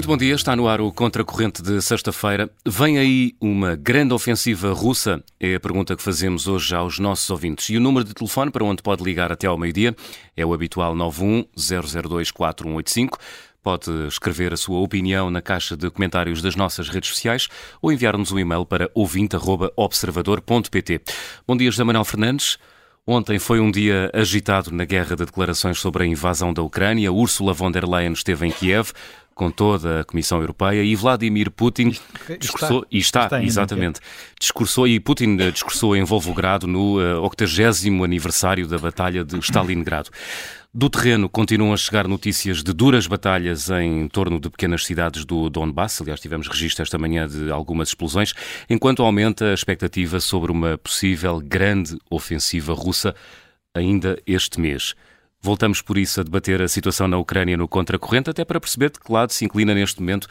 Muito bom dia, está no ar o Contracorrente de sexta-feira. Vem aí uma grande ofensiva russa? É a pergunta que fazemos hoje aos nossos ouvintes. E o número de telefone para onde pode ligar até ao meio-dia é o habitual 91 002 4185. Pode escrever a sua opinião na caixa de comentários das nossas redes sociais ou enviar-nos um e-mail para ouvinte.observador.pt. Bom dia, José Manuel Fernandes. Ontem foi um dia agitado na guerra de declarações sobre a invasão da Ucrânia. Ursula von der Leyen esteve em Kiev com toda a Comissão Europeia e Vladimir Putin discursou, e está, está exatamente, discursou e Putin eh, discursou em Volvogrado no 80 uh, aniversário da Batalha de Stalingrado. Do terreno continuam a chegar notícias de duras batalhas em torno de pequenas cidades do Donbass. Aliás, tivemos registro esta manhã de algumas explosões, enquanto aumenta a expectativa sobre uma possível grande ofensiva russa ainda este mês. Voltamos por isso a debater a situação na Ucrânia no contracorrente, até para perceber de que lado se inclina neste momento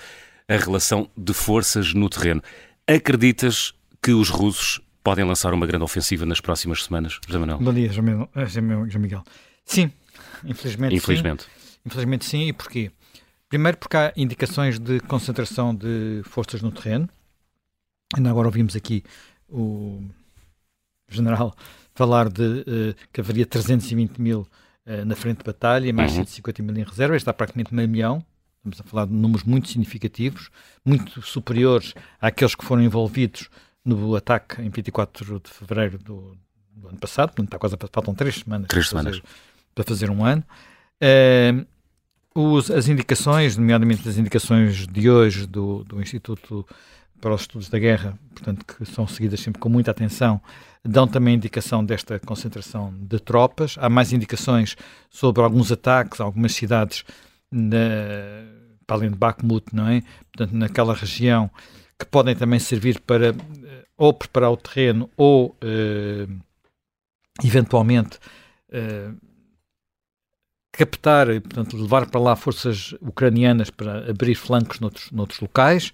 a relação de forças no terreno. Acreditas que os russos podem lançar uma grande ofensiva nas próximas semanas, José Manuel? Bom dia, João Miguel. Sim, infelizmente, infelizmente. sim. Infelizmente sim, e porquê? Primeiro porque há indicações de concentração de forças no terreno. Ainda agora ouvimos aqui o general falar de uh, que haveria 320 mil uh, na frente de batalha, mais uhum. 150 mil em reserva, está praticamente meio milhão. Estamos a falar de números muito significativos, muito superiores àqueles que foram envolvidos no ataque em 24 de fevereiro do, do ano passado, portanto, está quase, faltam três semanas, três para, semanas. Fazer, para fazer um ano. Uh, os, as indicações, nomeadamente as indicações de hoje do, do Instituto para os Estudos da Guerra, portanto, que são seguidas sempre com muita atenção, dão também indicação desta concentração de tropas. Há mais indicações sobre alguns ataques a algumas cidades na, para além de Bakhmut, não é? Portanto, naquela região que podem também servir para eh, ou preparar o terreno ou eh, eventualmente eh, captar portanto, levar para lá forças ucranianas para abrir flancos noutros, noutros locais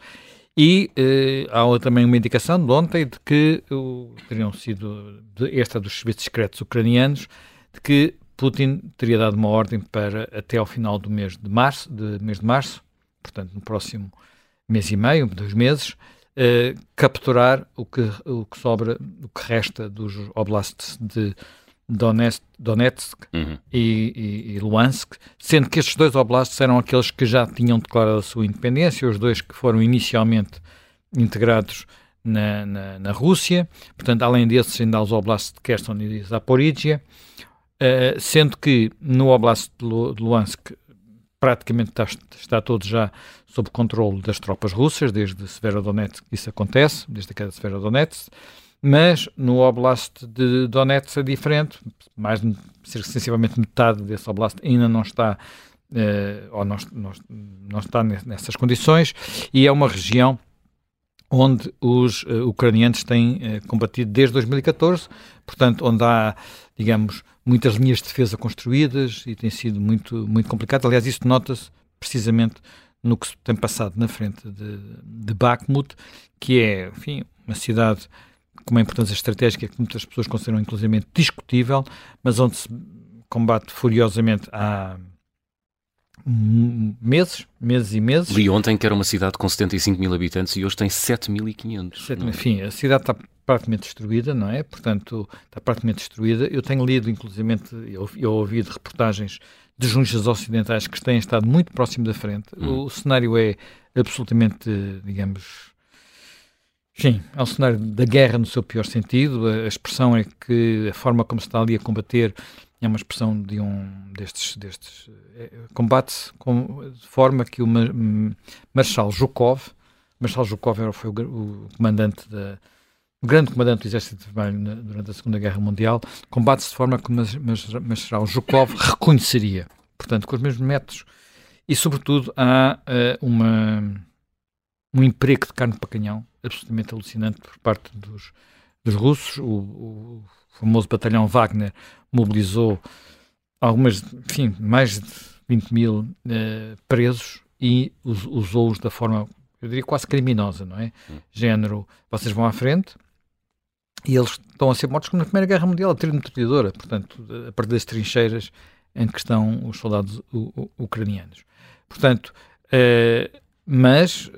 e eh, há também uma indicação de ontem de que uh, teriam sido, esta dos serviços secretos ucranianos, de que Putin teria dado uma ordem para até ao final do mês de março, de mês de março, portanto no próximo mês e meio, dois meses, eh, capturar o que, o que sobra, o que resta dos oblasts de Donetsk, Donetsk uhum. e, e, e, Luhansk, sendo que estes dois oblasts eram aqueles que já tinham declarado a sua independência, os dois que foram inicialmente integrados na, na, na Rússia, portanto, além desses, ainda há os oblasts de Kherson e de Zaporizhia, uh, sendo que no oblast de, Lu, de Luhansk praticamente está, está todo já sob controle das tropas russas, desde Severodonetsk isso acontece, desde a queda de Severodonetsk, mas no Oblast de Donetsk é diferente, mais sensivelmente metade desse Oblast ainda não está uh, ou não, não, não, está nessas condições e é uma região onde os uh, ucranianos têm uh, combatido desde 2014, portanto, onde há, digamos, muitas linhas de defesa construídas e tem sido muito, muito complicado. Aliás, isso nota-se precisamente no que se tem passado na frente de, de Bakhmut, que é, enfim, uma cidade com uma importância estratégica que muitas pessoas consideram inclusive discutível, mas onde se combate furiosamente há meses, meses e meses. Li ontem que era uma cidade com 75 mil habitantes e hoje tem 7.500. Enfim, a cidade está praticamente destruída, não é? Portanto, está praticamente destruída. Eu tenho lido, inclusive, eu, eu ouvi de reportagens de jornalistas ocidentais que têm estado muito próximo da frente. Hum. O cenário é absolutamente, digamos, Sim, é um cenário da guerra no seu pior sentido. A expressão é que a forma como se está ali a combater é uma expressão de um destes, destes é, combate-se de forma que o Marshal Zhukov, Marshal Zhukov foi o, o comandante da o grande comandante do Exército Vermelho durante a Segunda Guerra Mundial, combate-se de forma que o Marshal Zhukov reconheceria, portanto, com os mesmos métodos. E, sobretudo, há uh, uma um emprego de carne para canhão absolutamente alucinante por parte dos, dos russos. O, o, famoso batalhão Wagner mobilizou algumas, enfim, mais de 20 mil uh, presos e usou-os da forma, eu diria, quase criminosa, não é? Hum. Género, vocês vão à frente e eles estão a ser mortos como na Primeira Guerra Mundial, a tiro metralhadora, portanto, a partir das trincheiras em que estão os soldados ucranianos. Portanto, uh, mas,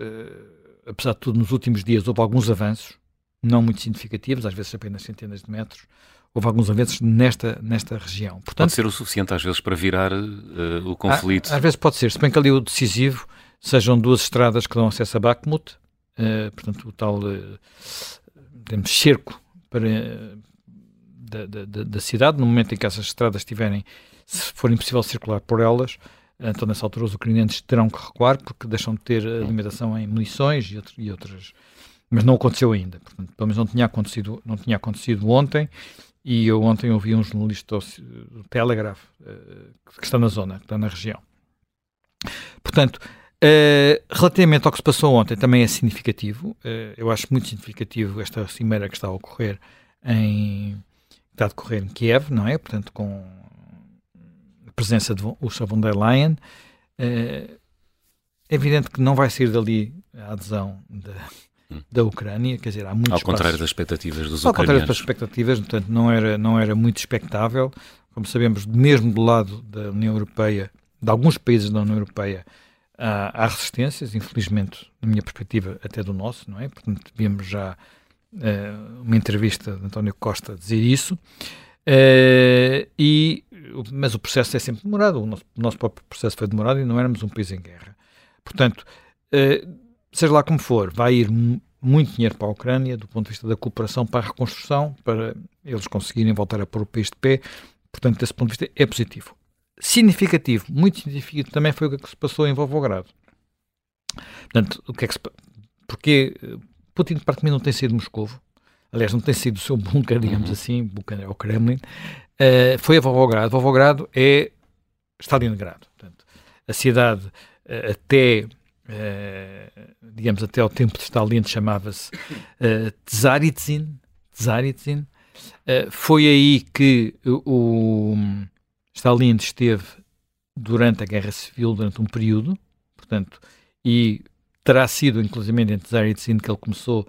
apesar de tudo, nos últimos dias houve alguns avanços, não muito significativos, às vezes apenas centenas de metros, houve alguns avanços nesta, nesta região. Portanto, pode ser o suficiente às vezes para virar uh, o conflito? Às vezes pode ser, se bem que ali o decisivo sejam duas estradas que dão acesso a Bakhmut, uh, portanto o tal uh, cerco para, da, da, da, cidade, no momento em que essas estradas estiverem, se for impossível circular por elas, então nessa altura os ucranianos terão que recuar porque deixam de ter alimentação em munições e, outro, e outras mas não aconteceu ainda. Portanto, pelo menos não tinha acontecido, não tinha acontecido ontem e eu ontem ouvi um jornalista do Telegraph, uh, que está na zona, que está na região. Portanto, uh, relativamente ao que se passou ontem, também é significativo. Uh, eu acho muito significativo esta cimeira que está a ocorrer em. está a decorrer em Kiev, não é? Portanto, com presença de Ursula von der Leyen. é evidente que não vai sair dali a adesão da da Ucrânia, quer dizer, há muitos Ao contrário das expectativas dos Ao ucranianos. contrário das expectativas, portanto, não era, não era muito expectável. Como sabemos, mesmo do lado da União Europeia, de alguns países da União Europeia, há, há resistências, infelizmente, na minha perspectiva, até do nosso, não é? Portanto, vimos já uh, uma entrevista de António Costa dizer isso. Uh, e, mas o processo é sempre demorado, o nosso, o nosso próprio processo foi demorado e não éramos um país em guerra. Portanto, uh, seja lá como for, vai ir muito dinheiro para a Ucrânia do ponto de vista da cooperação para a reconstrução, para eles conseguirem voltar a pôr o país de pé. Portanto, desse ponto de vista, é positivo. Significativo, muito significativo também foi o que se passou em Volvogrado. Portanto, o que é que se, porque eh, Putin, para mim, não tem sido Moscou, aliás, não tem sido o seu bunker, digamos uhum. assim, bunker é o Kremlin, uh, foi a Volvogrado. Volvogrado é Stalingrado. Portanto, a cidade uh, até eh, digamos, até ao tempo de Stalin, chamava-se uh. Uh, foi aí que o, Stalin esteve durante a Guerra Civil, durante um período, portanto, e terá sido, inclusive, em Tsaritsyn que ele começou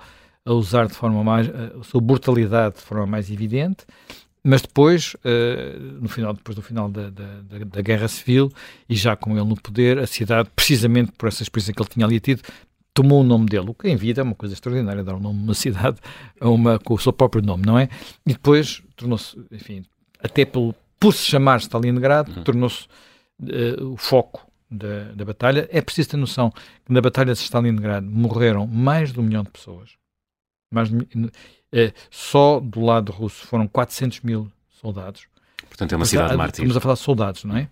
a usar de forma mais, a sua brutalidade de forma mais evidente, mas depois, uh, no final, depois do final da, da, da, Guerra Civil, e já com ele no poder, a cidade, precisamente por essa experiência que ele tinha ali tido, tomou o nome dele, o que em vida é uma coisa extraordinária, dar o um nome a uma cidade a uma, com o seu próprio nome, não é? E depois tornou-se, enfim, até pelo, por se chamar Stalingrado, uhum. tornou-se uh, o foco da, da batalha. É preciso ter noção que na Batalha de Stalingrado morreram mais de um milhão de pessoas. Mais de, é, só do lado russo foram 400 mil soldados. Portanto, é uma cidade mártir. Estamos a falar de soldados, não é?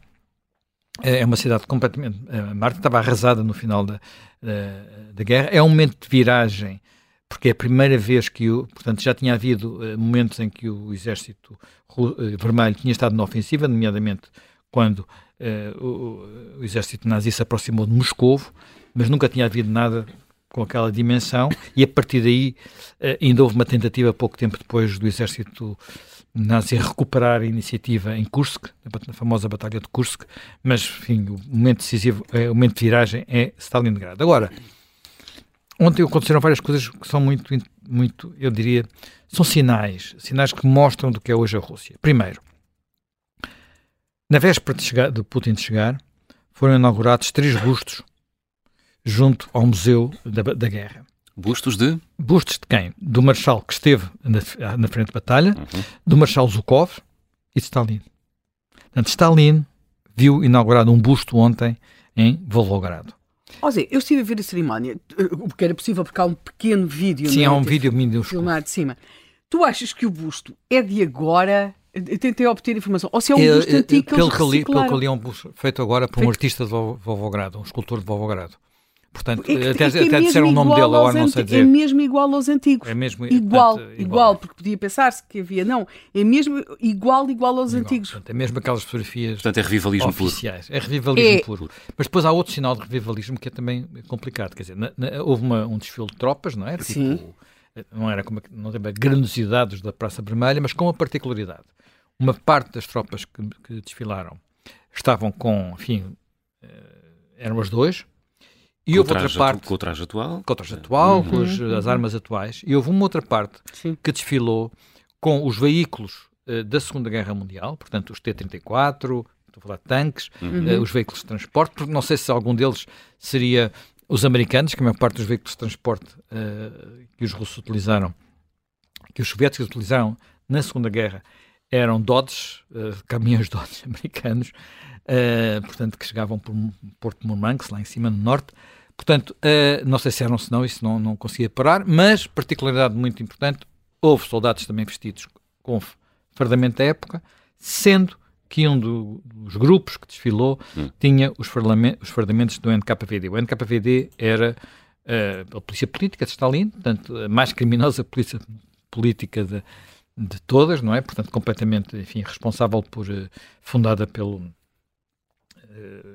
É, é uma cidade completamente é, mártir, estava arrasada no final da, da, da, guerra. É um momento de viragem, porque é a primeira vez que, o, portanto, já tinha havido uh, momentos em que o exército uh, vermelho tinha estado na ofensiva, nomeadamente quando uh, o, o, exército nazi se aproximou de Moscou, mas nunca tinha havido nada com aquela dimensão, e a partir daí eh, ainda houve uma tentativa pouco tempo depois do exército nazi recuperar a iniciativa em Kursk, a famosa Batalha de Kursk, mas, enfim, o momento decisivo, é, o momento de viragem é Stalingrado. Agora, ontem aconteceram várias coisas que são muito, muito, eu diria, são sinais, sinais que mostram do que é hoje a Rússia. Primeiro, na véspera de, chegar, de Putin de chegar, foram inaugurados três bustos junto ao Museu da, da Guerra. Bustos de? Bustos de quem? Do Marshal que esteve na, na frente de batalha, uhum. do Marshal Zhukov e de Stalin. Portanto, Stalin viu inaugurado um busto ontem em Volgogrado. Ó Zé, eu estive a ver a cerimónia, porque era possível porque há um pequeno vídeo. Sim, há um vídeo filmado de cima. Tu achas que o busto é de agora? Eu tentei obter informação. Ou se é um busto eu, antigo pelo que, li, pelo que li, é um busto feito agora por um artista de Volvogrado, um escultor de Volvogrado. Portanto, é que, até, é até disseram o nome dele, agora não sei dizer. É mesmo igual aos antigos. É mesmo igual, portanto, igual, igual, porque podia pensar-se que havia. Não, é mesmo igual, igual aos igual, antigos. Portanto, é mesmo aquelas fotografias portanto, é revivalismo oficiais. Puro. É revivalismo é. puro. Mas depois há outro sinal de revivalismo que é também complicado. Quer dizer, na, na, houve uma, um desfile de tropas, não é? Tipo, Sim. Não era como não teve a grandiosidade da Praça Vermelha, mas com uma particularidade. Uma parte das tropas que, que desfilaram estavam com, enfim, eh, eram os dois, e houve outra parte. Com o traje atual? Com o traje atual, uhum. com as, uhum. as, armas atuais. E houve uma outra parte Sim. que desfilou com os veículos uh, da Segunda Guerra Mundial, portanto, os T-34, estou a falar de tanques, uhum. uh, os veículos de transporte, porque não sei se algum deles seria os americanos, que a maior parte dos veículos de transporte uh, que os russos utilizaram, que os soviéticos utilizaram na Segunda Guerra, eram Dodge, uh, caminhões Dodge americanos, uh, portanto, que chegavam por Porto Murmansk, lá em cima no norte. Portanto, não sei se eram, se não, isso não, não conseguia parar, mas, particularidade muito importante, houve soldados também vestidos com fardamento da época, sendo que um do, dos grupos que desfilou hum. tinha os, os fardamentos do NKVD. O NKVD era uh, a polícia política de Stalin, portanto, a mais criminosa polícia política de, de todas, não é? Portanto, completamente, enfim, responsável por, uh, fundada pelo, uh,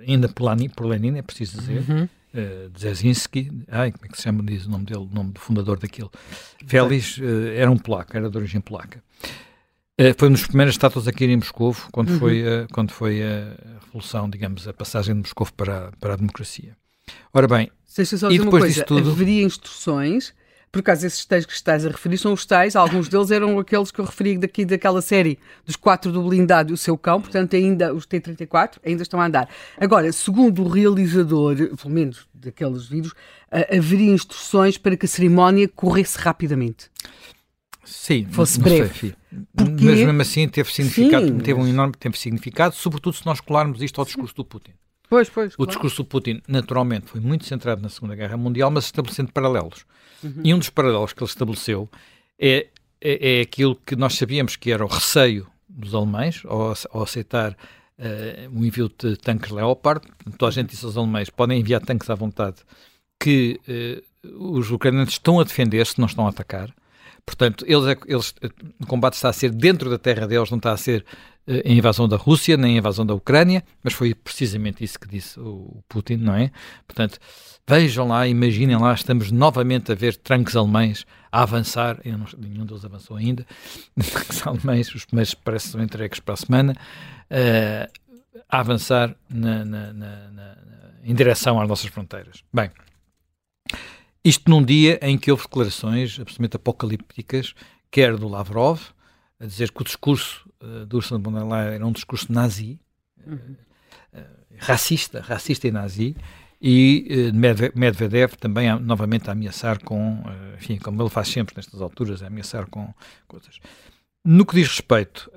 ainda por, Lenin, por Lenin, é preciso dizer, uhum. Uh, Dzerzhinsky, ai, como é que se chama, diz o nome dele, o nome do fundador daquilo. Félix uh, era um polaco, era de origem polaca. Uh, foi uma das primeiras estátuas aqui em Moscou, quando, uhum. foi, uh, quando foi a revolução, digamos, a passagem de Moscou para, para a democracia. Ora bem, e depois disso tudo... haveria instruções por acaso, esses tais que estás a referir são os tais, alguns deles eram aqueles que eu referi daqui daquela série dos quatro do blindado e o seu cão, portanto, ainda os T-34 ainda estão a andar. Agora, segundo o realizador, pelo menos daqueles vídeos, uh, haveria instruções para que a cerimónia corresse rapidamente. Sim, fosse breve. Porque... Mas mesmo assim teve significado, Sim, teve um enorme teve significado, sobretudo se nós colarmos isto ao discurso do Putin. Pois, pois. O claro. discurso do Putin, naturalmente, foi muito centrado na Segunda Guerra Mundial, mas estabelecendo paralelos. Uhum. E um dos paralelos que ele estabeleceu é, é, é, aquilo que nós sabíamos que era o receio dos alemães ao, ao aceitar uh, o envio de tanques Leopard. Toda a gente disse aos alemães podem enviar tanques à vontade que uh, os ucranianos estão a defender-se, não estão a atacar. Portanto, eles, é eles, o combate está a ser dentro da terra deles, não está a ser uh, a invasão da Rússia, nem a invasão da Ucrânia, mas foi precisamente isso que disse o Putin, não é? Portanto, Vejam lá, imaginem lá, estamos novamente a ver tanques alemães a avançar, não, nenhum deles avançou ainda, tanques alemães, os primeiros parece são entregues para a semana, uh, a avançar na, na, na, em direção às nossas fronteiras. Bem, isto num dia em que houve declarações absolutamente apocalípticas, quer do Lavrov, a dizer que o discurso uh, do Ursula von der Leyen era um discurso nazi, uh, racista, racista e nazi, e Medvedev também novamente a ameaçar com, enfim, como ele faz sempre nestas alturas, a ameaçar com coisas. No que diz respeito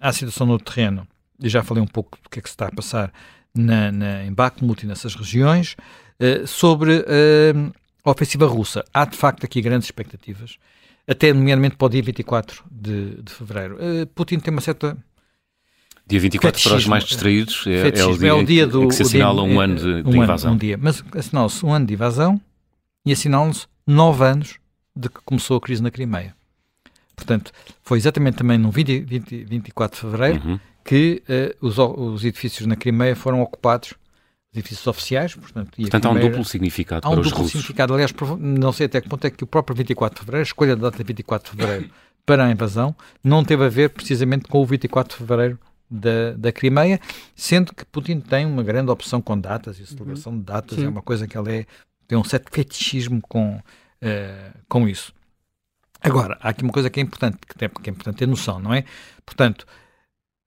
à situação no terreno, e já falei um pouco do que é que se está a passar na, na, em Bakhmut e nessas regiões, sobre a ofensiva russa. Há de facto aqui grandes expectativas, até nomeadamente para o dia 24 de, de fevereiro. Putin tem uma certa Dia 24 para os mais distraídos é, é, o dia, é o dia do, que se assinala dia, um ano de, de um invasão. Ano, um dia, mas assinala-se um ano de invasão e assinala-se nove anos de que começou a crise na Crimeia. Portanto, foi exatamente também no 20, 20, 24 de fevereiro uhum. que uh, os, os, edifícios na Crimeia foram ocupados, edifícios oficiais. Portanto, portanto há um duplo significado há um para os duplo significado. Aliás, não sei até que ponto é que o próprio 24 de fevereiro, a escolha da data de 24 de fevereiro para a invasão, não teve a ver precisamente com o 24 de fevereiro da, da Crimeia, sendo que Putin tem uma grande opção com datas e celebração uhum. de datas, Sim. é uma coisa que ele é, tem um certo fetichismo com, uh, com isso. Agora, há aqui uma coisa que é importante, que, tem, que é importante ter noção, não é? Portanto,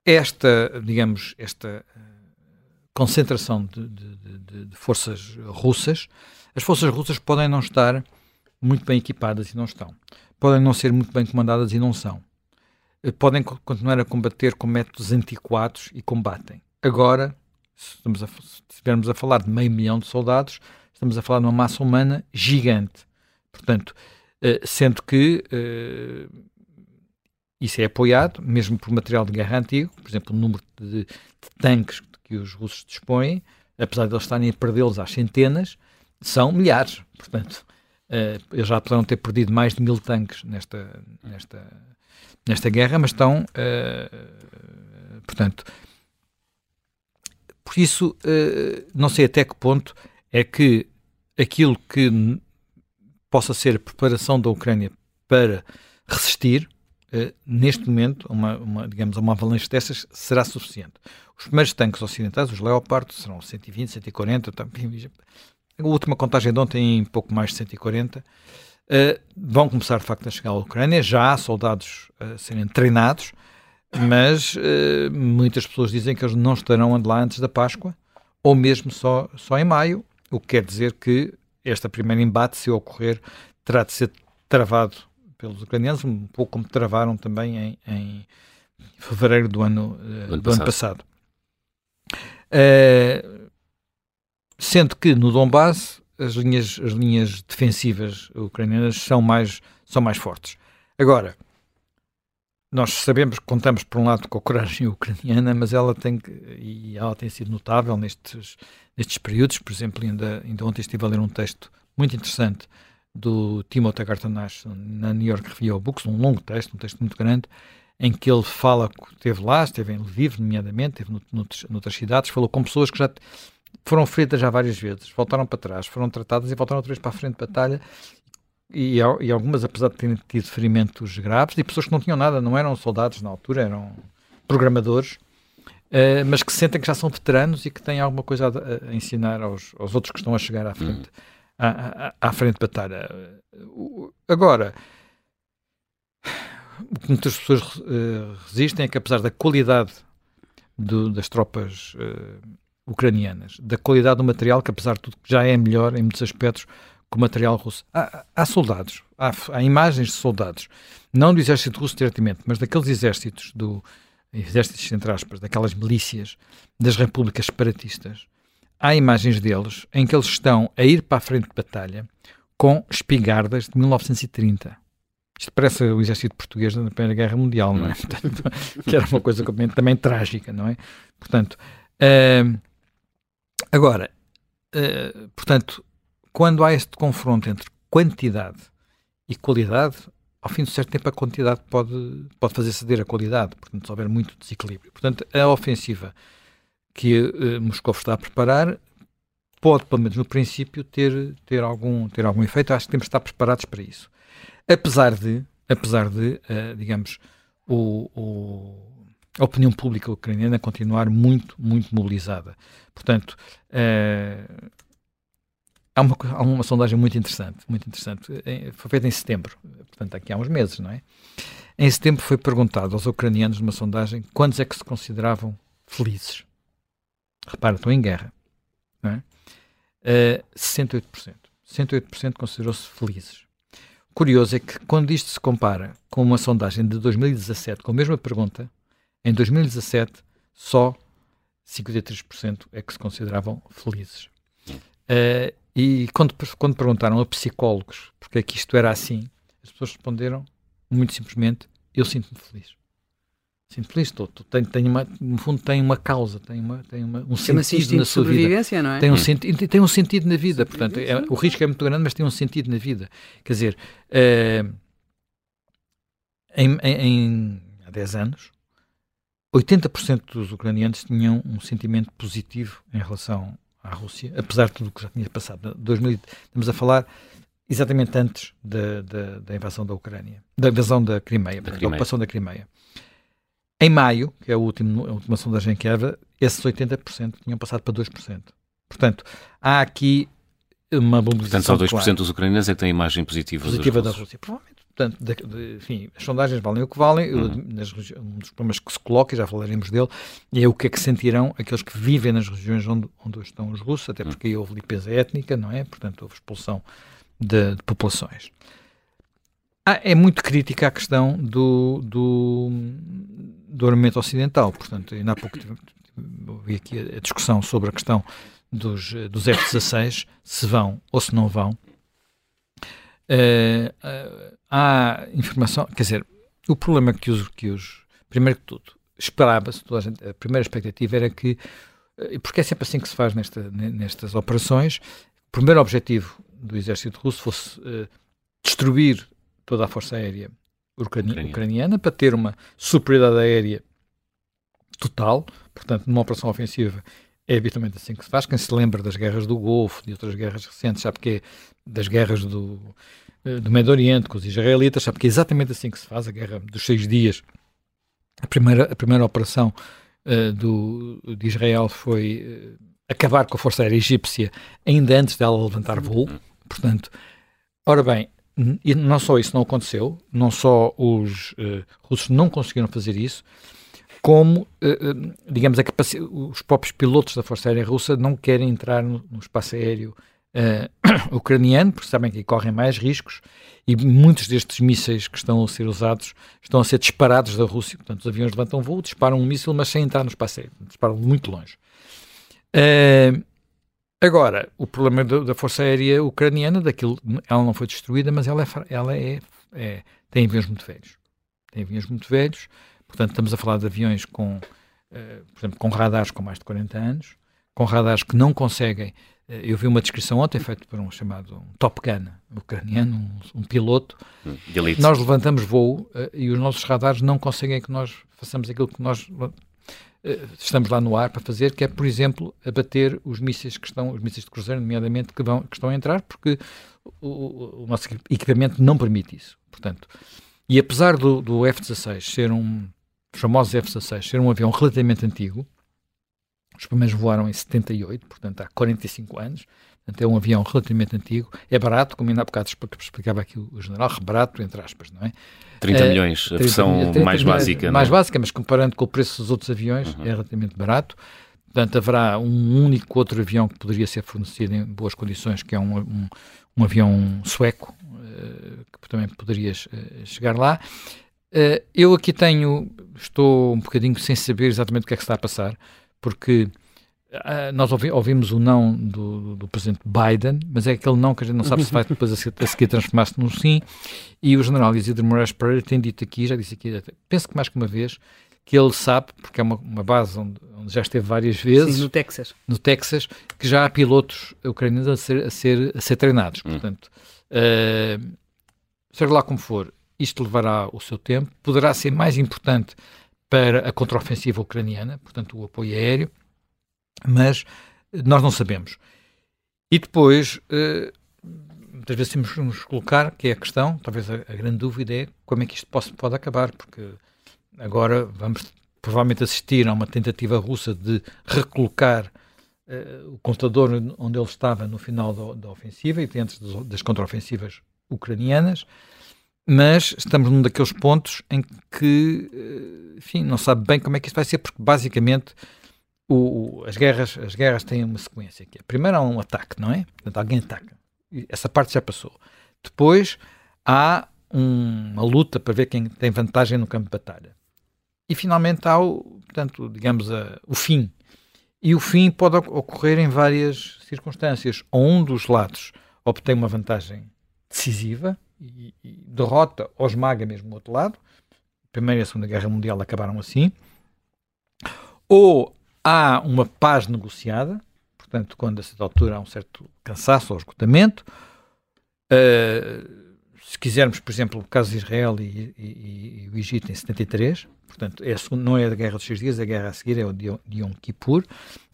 esta, digamos, esta uh, concentração de, de, de, forças russas, as forças russas podem não estar muito bem equipadas e não estão. Podem não ser muito bem comandadas e não são. Eh, podem continuar a combater com métodos antiquados e combatem. Agora, se, estamos a, estivermos a falar de meio milhão de soldados, estamos a falar de uma massa humana gigante. Portanto, uh, sendo que uh, isso é apoiado, mesmo por material de guerra antigo, por exemplo, o número de, de tanques que os russos dispõem, apesar de eles estarem a perdê-los às centenas, são milhares. Portanto, uh, eles já poderão ter perdido mais de mil tanques nesta, nesta nesta guerra, mas estão, uh, portanto, por isso, uh, não sei até que ponto é que aquilo que possa ser a preparação da Ucrânia para resistir, neste momento, uma, uma, digamos, uma avalanche dessas será suficiente. Os primeiros tanques ocidentais, os Leopard, serão 120, 140, a última contagem de ontem em pouco mais de 140, Uh, vão começar de facto a chegar à Ucrânia, já há soldados a serem treinados, mas uh, muitas pessoas dizem que eles não estarão lá antes da Páscoa, ou mesmo só, só em maio, o que quer dizer que este primeiro embate, se ocorrer, terá de ser travado pelos ucranianos, um pouco como travaram também em, em fevereiro do ano, uh, do, do ano passado. Uh, sendo que no Donbass as linhas, as linhas defensivas ucranianas são mais, são mais fortes. Agora, nós sabemos, contamos por um lado com a coragem ucraniana, mas ela tem e ela tem sido notável nestes, nestes períodos. Por exemplo, ainda, ainda ontem estive a ler um texto muito interessante do Timothy Gartonash na New York Review of Books, um longo texto, um texto muito grande, em que ele fala, esteve lá, esteve em Lviv, nomeadamente, esteve noutras cidades, falou com pessoas que já foram feridas já várias vezes, voltaram para trás, foram tratadas e voltaram outra vez para a frente de batalha e, e, algumas, apesar de terem tido ferimentos graves, e pessoas que não tinham nada, não eram soldados na altura, eram programadores, uh, mas que sentem que já são veteranos e que têm alguma coisa a, a ensinar aos, aos, outros que estão a chegar à frente, hum. à, à, à, frente de batalha. Agora, o que muitas pessoas uh, resistem é que, apesar da qualidade do, das tropas ucranianas, da qualidade do material, que apesar de tudo já é melhor em muitos aspectos que o material russo. Há, há soldados, há, há, imagens de soldados, não do exército russo diretamente, mas daqueles exércitos, do exércitos entre aspas, daquelas milícias das repúblicas separatistas. Há imagens deles em que eles estão a ir para a frente de batalha com espingardas de 1930. Isto parece o exército português na Primeira Guerra Mundial, não é? Portanto, que era uma coisa também trágica, não é? Portanto, uh, Agora, uh, portanto, quando há este confronto entre quantidade e qualidade, ao fim de certo tempo a quantidade pode, pode fazer ceder a qualidade, portanto, se houver muito desequilíbrio. Portanto, a ofensiva que uh, Moscou está a preparar pode, pelo menos no princípio, ter, ter, algum, ter algum efeito. Acho que temos de estar preparados para isso. Apesar de, apesar de uh, digamos, o, o a opinião pública ucraniana continuar muito, muito mobilizada. Portanto, uh, há, uma, há uma sondagem muito interessante, muito interessante, foi feita em setembro, portanto, aqui há uns meses, não é? Em setembro foi perguntado aos ucranianos numa sondagem quantos é que se consideravam felizes. Repara, estão em guerra. Não é? Uh, 68%. 68% considerou-se felizes. Curioso é que quando isto se compara com uma sondagem de 2017 com a mesma pergunta, em 2017, só 53% é que se consideravam felizes. Uh, e quando, quando perguntaram a psicólogos porque é que isto era assim, as pessoas responderam muito simplesmente: Eu sinto-me feliz. Sinto feliz, estou, tenho, tenho uma, no fundo tem uma causa, tem, uma, tem uma, um tem sentido na sua vida. Não é? tem, um sentido, tem um sentido na vida, portanto, é, o risco é muito grande, mas tem um sentido na vida. Quer dizer, uh, em, em, em, há 10 anos, 80% dos ucranianos tinham um sentimento positivo em relação à Rússia, apesar de tudo o que já tinha passado. 2000, estamos a falar exatamente antes da, da, da, invasão da Ucrânia, da invasão da Crimeia, da, da ocupação da Crimeia. Em maio, que é a última, a última sondagem que houve, esses 80% tinham passado para 2%. Portanto, há aqui uma mobilização Portanto, só 2% clara. dos ucranianos é que têm imagem positiva, positiva da Rússia. Provavelmente Portanto, de, de, enfim, as sondagens valem o que valem. Uhum. Nas, um dos problemas que se coloca, e já falaremos dele, é o que é que sentirão aqueles que vivem nas regiões onde, onde estão os russos, até porque aí houve limpeza étnica, não é? Portanto, houve expulsão de, de populações. Ah, é muito crítica a questão do, do, do armamento ocidental. Portanto, ainda há pouco vi aqui a, discussão sobre a questão dos, dos F-16, se vão ou se não vão. Uh, uh, há informação, quer dizer, o problema que os, que os primeiro que tudo, esperava-se, a, a, primeira expectativa era que, eh, porque é sempre assim que se faz nesta, nestas operações, o primeiro objetivo do exército russo fosse uh, destruir toda a força aérea ucraniana, ucraniana para ter uma superioridade aérea total, portanto, numa operação ofensiva é habitualmente assim que se faz. Quem se lembra das guerras do Golfo, de outras guerras recentes, sabe que é das guerras do, eh, do Médio Oriente com os israelitas, sabe que é exatamente assim que se faz a guerra dos seis dias. A primeira, a primeira operação uh, do, de Israel foi uh, acabar com a Força Aérea Egípcia ainda antes dela levantar voo. Portanto, ora bem, e não só isso não aconteceu, não só os uh, russos não conseguiram fazer isso, como, digamos, os próprios pilotos da Força Aérea Russa não querem entrar no, no espaço aéreo uh, ucraniano, porque sabem que correm mais riscos e muitos destes mísseis que estão a ser usados estão a ser disparados da Rússia. Portanto, os aviões levantam voo, disparam um míssil, mas sem entrar no espaço aéreo, disparam muito longe. Uh, agora, o problema da, da, Força Aérea Ucraniana, daquilo, ela não foi destruída, mas ela, é, ela é, é, tem aviões muito velhos. Tem aviões muito velhos, portanto, estamos a falar de aviões com, uh, por exemplo, com radares com mais de 40 anos, com radares que não conseguem eh, eu vi uma descrição ontem feita por um chamado um Top Gun ucraniano, um, um piloto. Hum, nós levantamos voo uh, e os nossos radares não conseguem que nós façamos aquilo que nós uh, estamos lá no ar para fazer, que é, por exemplo, abater os mísseis que estão, os mísseis de cruzeiro, nomeadamente, que, vão, que estão a entrar, porque o, o, nosso equipamento não permite isso. Portanto, e apesar do, do F-16 ser um, famoso F-16 ser um avião relativamente antigo, os primeiros voaram em 78, portanto há 45 anos. Portanto, é um avião relativamente antigo. É barato, como ainda há bocado explicava aqui o general, barato, entre aspas, não é? 30 é, milhões, a 30, versão 30 mais milhões, básica. Mais é? básica, mas comparando com o preço dos outros aviões, uhum. é relativamente barato. Portanto, haverá um único outro avião que poderia ser fornecido em boas condições, que é um, um, um avião sueco, uh, que também poderias uh, chegar lá. Uh, eu aqui tenho, estou um bocadinho sem saber exatamente o que é que está a passar porque uh, nós ouvi, ouvimos o não do, do, presidente Biden, mas é aquele não que a gente não sabe se vai depois a, a seguir transformar-se num sim. E o general Isidro Moraes Pereira tem dito aqui, já disse aqui, penso que mais que uma vez, que ele sabe, porque é uma, uma base onde, onde, já esteve várias vezes. Sim, no Texas. No Texas, que já há pilotos ucranianos a ser, a ser, a ser treinados. Hum. Portanto, uh, seja lá como for, isto levará o seu tempo, poderá ser mais importante para a contraofensiva ucraniana, portanto, o apoio aéreo, mas nós não sabemos. E depois, uh, muitas vezes temos que nos colocar, que é a questão, talvez a, a, grande dúvida é como é que isto pode, pode acabar, porque agora vamos provavelmente assistir a uma tentativa russa de recolocar uh, o contador onde ele estava no final da, da ofensiva e dentro das, das contraofensivas ucranianas mas estamos num daqueles pontos em que, eh, enfim, não sabe bem como é que isso vai ser, porque basicamente o, as, guerras, as guerras têm uma sequência. É, primeiro há um ataque, não é? Portanto, alguém ataca. Essa parte já passou. Depois há um, uma luta para ver quem tem vantagem no campo de batalha. E finalmente há, o, portanto, digamos, a, o fim. E o fim pode ocorrer em várias circunstâncias. Ou um dos lados obtém uma vantagem decisiva, e, e derrota ou esmaga mesmo o outro lado. A Primeira e a Segunda Guerra Mundial acabaram assim. Ou há uma paz negociada, portanto, quando a certa altura há um certo cansaço ou esgotamento. Uh, se quisermos, por exemplo, o caso de Israel e, e, e o Egito em 73, portanto, é não é a Guerra dos Seis Dias, a guerra a seguir é o de Yom Kippur,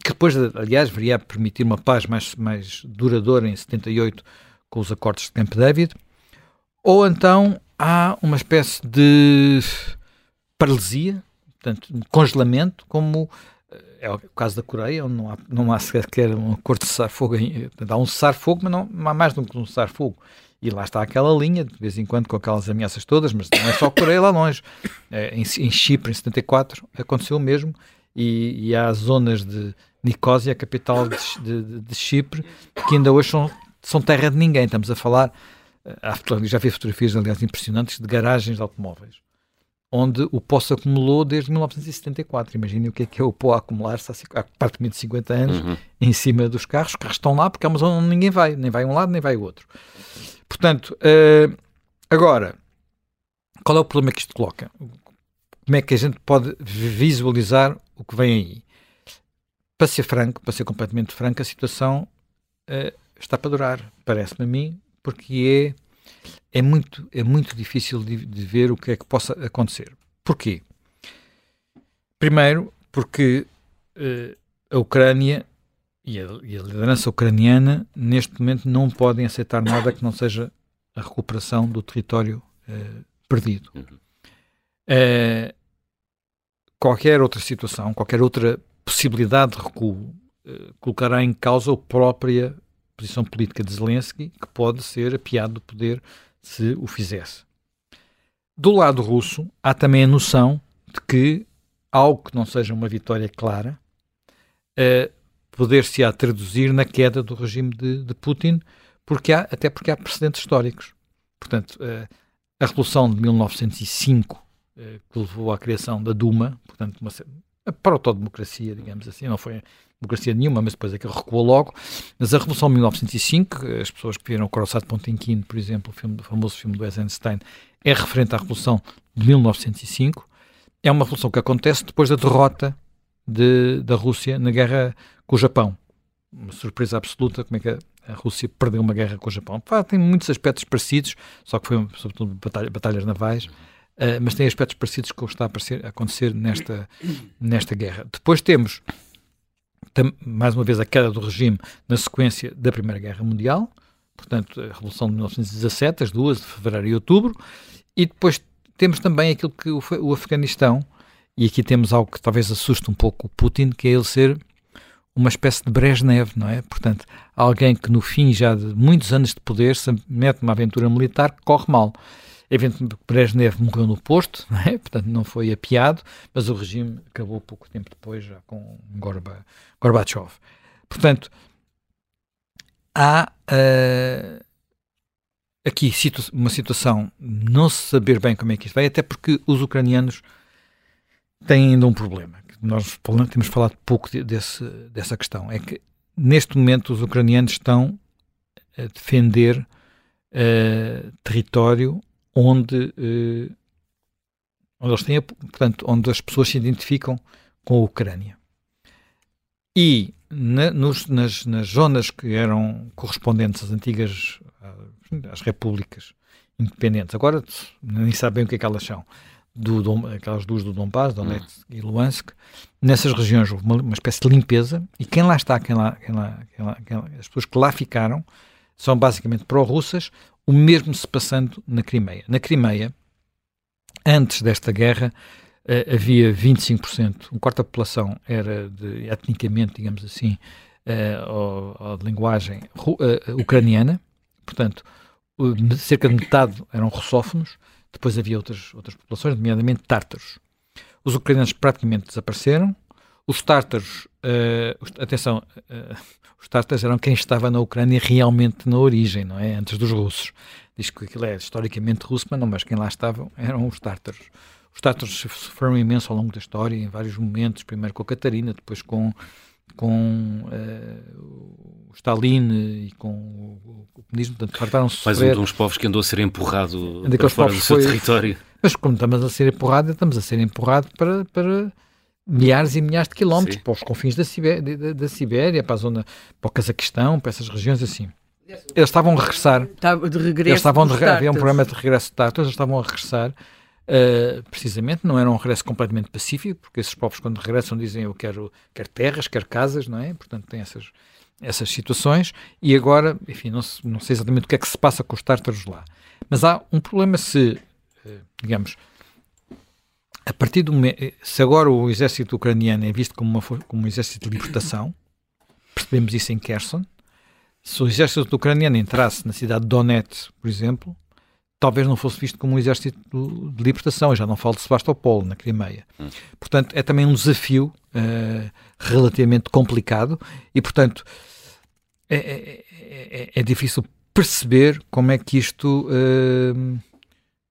que depois, aliás, viria a permitir uma paz mais, mais duradoura em 78 com os acordos de Camp David. Ou então há uma espécie de paralisia, portanto, congelamento, como é o caso da Coreia, onde não há, não há sequer um acordo de cessar-fogo. Há um cessar-fogo, mas não, não há mais do que um cessar-fogo. E lá está aquela linha, de vez em quando com aquelas ameaças todas, mas não é só a Coreia lá longe. É, em, em, Chipre, em 74, aconteceu o mesmo. E, e há zonas de Nicósia, a capital de, de, de Chipre, que ainda hoje são, são terra de ninguém. Estamos a falar Há, já vi fotografias, aliás, impressionantes de garagens de automóveis, onde o pó se acumulou desde 1974. Imaginem o que é que é o pó a acumular-se há praticamente 50 anos uhum. em cima dos carros. Os carros estão lá porque é uma zona onde ninguém vai, nem vai um lado nem vai o outro. Portanto, uh, agora, qual é o problema que isto coloca? Como é que a gente pode visualizar o que vem aí? Para ser franco, para ser completamente franco, a situação uh, está para durar, parece-me a mim, porque é, é, muito, é muito difícil de, de ver o que é que possa acontecer. Porquê? Primeiro, porque uh, a Ucrânia e a, e a, liderança ucraniana, neste momento, não podem aceitar nada que não seja a recuperação do território uh, perdido. Uh, qualquer outra situação, qualquer outra possibilidade de recuo, colocará em causa a própria posição política de Zelensky, que pode ser apiado do poder se o fizesse. Do lado russo, há também a noção de que algo que não seja uma vitória clara, uh, poder-se-á traduzir na queda do regime de, de, Putin, porque há, até porque há precedentes históricos. Portanto, uh, a Revolução de 1905, uh, que levou à criação da Duma, portanto, uma, a proto-democracia, digamos assim, não foi democracia nenhuma, mas depois que recuou logo. Mas a Revolução de 1905, as pessoas que viram o Coração de Pontinquim, por exemplo, o, filme, o famoso filme do Eisenstein, é referente à Revolução de 1905. É uma revolução que acontece depois da derrota de, da Rússia na guerra com o Japão. Uma surpresa absoluta como é que a, Rússia perdeu uma guerra com o Japão. tem muitos aspectos parecidos, só que foi sobretudo batalha, batalhas navais, uh, mas tem aspectos parecidos com o que está a, a acontecer nesta, nesta guerra. Depois temos, mais uma vez, a queda do regime na sequência da Primeira Guerra Mundial, portanto, a Revolução de 1917, as duas, de fevereiro e outubro, e depois temos também aquilo que o, o Afeganistão, e aqui temos algo que talvez assuste um pouco o Putin, que é ele ser uma espécie de Brezhnev, não é? Portanto, alguém que no fim já de muitos anos de poder se mete numa aventura militar que corre mal. Evidentemente, Brezhnev morreu no posto, não é? portanto não foi apiado, mas o regime acabou pouco tempo depois já com Gorba, Gorbachev. Portanto, há uh, aqui situ uma situação não se saber bem como é que isto vai, até porque os ucranianos têm ainda um problema. Nós temos falado pouco desse, dessa questão. É que neste momento os ucranianos estão a defender uh, território onde, uh, onde eles têm, portanto, onde as pessoas se identificam com a Ucrânia. E na, nos, nas, nas zonas que eram correspondentes às antigas às repúblicas independentes, agora nem sabem o que é que elas são, do Dom, aquelas duas do Donbass, Donetsk hum. e Luhansk, nessas regiões houve uma, uma, espécie de limpeza e quem lá está, quem lá, quem lá, quem lá, quem lá, as pessoas que lá ficaram são basicamente pró-russas, o mesmo se passando na Crimeia. Na Crimeia, antes desta guerra, uh, havia 25%, um quarto da população era de, etnicamente, digamos assim, uh, ou, ou, de linguagem uh, ucraniana, portanto, cerca de metade eram russófonos, depois havia outras, outras populações, nomeadamente tártaros. Os ucranianos praticamente desapareceram. Os tártaros, uh, atenção, uh, os tártaros eram quem estava na Ucrânia realmente na origem, não é? Antes dos russos. Diz que aquilo é historicamente russo, mas não, mas quem lá estavam eram os tártaros. Os tártaros sofreram imenso ao longo da história, em vários momentos, primeiro com a Catarina, depois com com uh, o Stalin e com o, comunismo, portanto, fartaram-se Mais um dos povos que andou a ser empurrado para fora do seu foi, território. Mas como estamos a ser empurrados, estamos a ser empurrados para, para milhares e milhares de quilómetros, Sim. para os confins da Sibéria, da, da Sibéria, para a zona, para o Cazaquistão, para essas regiões assim. Eles estavam a regressar. Estava de regresso. Eles estavam de, havia um programa de regresso de Tartas, eles estavam a regressar Uh, precisamente, não era um regresso completamente pacífico, porque esses povos, quando regressam, dizem eu quero, quero terras, quero casas, não é? Portanto, tem essas, essas situações. E agora, enfim, não, não sei exatamente o que é que se passa com os tártaros lá. Mas há um problema se, uh, digamos, a partir do se agora o exército ucraniano é visto como, uma, como um exército de libertação, percebemos isso em Kherson, se o exército ucraniano entrasse na cidade de Donetsk, por exemplo, talvez não fosse visto como um exército de libertação, eu já não falo de Sebastopol, na Crimeia. Hum. Portanto, é também um desafio uh, relativamente complicado e, portanto, é, é, é, é, difícil perceber como é que isto uh,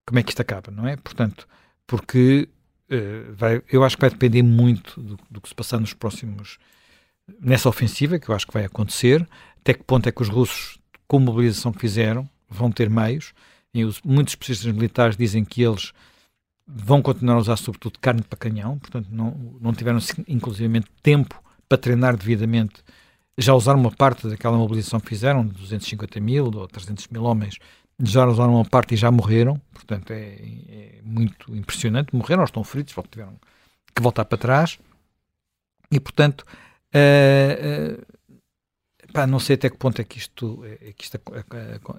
como é que isto acaba, não é? Portanto, porque vai, eu acho que vai depender muito do, do, que se passar nos próximos nessa ofensiva, que eu acho que vai acontecer, até que ponto é que os russos, com a mobilização que fizeram, vão ter meios, e os, muitos especialistas militares dizem que eles vão continuar a usar sobretudo carne para canhão, portanto não, não tiveram inclusivamente tempo para treinar devidamente, já usaram uma parte daquela mobilização que fizeram, de 250 mil ou 300 mil homens, já usaram uma parte e já morreram, portanto é, é muito impressionante, morreram ou estão feridos, tiveram que voltar para trás, e portanto uh, uh, Pá, não sei até que ponto é que isto, é que isto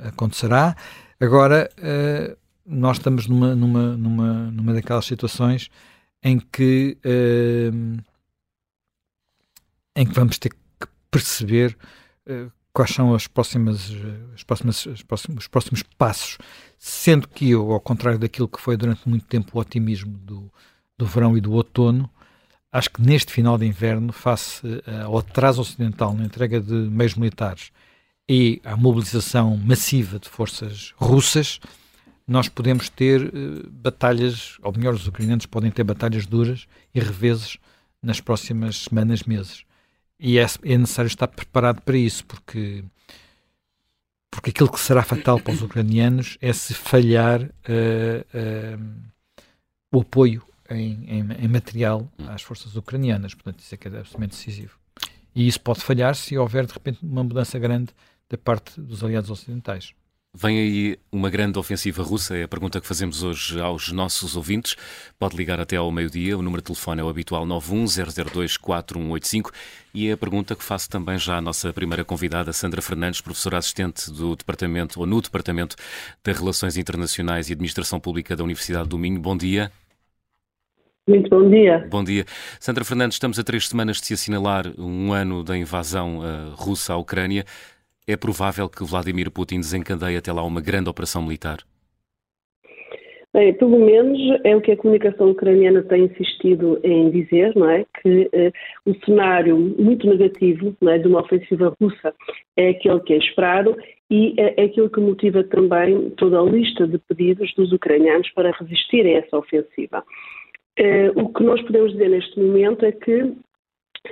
acontecerá. Agora, uh, nós estamos numa, numa, numa, numa daquelas situações em que, em que vamos ter que perceber quais são as próximas, as próximas, as próximos, os próximos passos. Sendo que eu, ao contrário daquilo que foi durante muito tempo o otimismo do, do verão e do outono, acho que neste final de inverno, face uh, ao atraso ocidental na entrega de meios militares e à mobilização massiva de forças russas, nós podemos ter uh, batalhas, ou melhor, os ucranianos podem ter batalhas duras e reveses nas próximas semanas, meses. E é, é necessário estar preparado para isso, porque porque aquilo que será fatal para os ucranianos é se falhar uh, uh, o apoio em, em, em, material às forças ucranianas. Portanto, isso é que é absolutamente decisivo. E isso pode falhar se houver, de repente, uma mudança grande da parte dos aliados ocidentais. Vem aí uma grande ofensiva russa? É a pergunta que fazemos hoje aos nossos ouvintes. Pode ligar até ao meio-dia. O número de telefone é o habitual 910024185. E é a pergunta que faço também já à nossa primeira convidada, Sandra Fernandes, professora assistente do Departamento, ou no Departamento de Relações Internacionais e Administração Pública da Universidade do Minho. Bom dia. Muito bom dia. Bom dia. Sandra Fernandes, estamos a três semanas de se assinalar um ano da invasão uh, russa à Ucrânia. É provável que Vladimir Putin desencadeie até lá uma grande operação militar? Bem, pelo menos é o que a comunicação ucraniana tem insistido em dizer, não é? Que eh, o cenário muito negativo é, de uma ofensiva russa é aquele que é esperado e é, é aquilo que motiva também toda a lista de pedidos dos ucranianos para resistirem a essa ofensiva. Eh, o que nós podemos dizer neste momento é que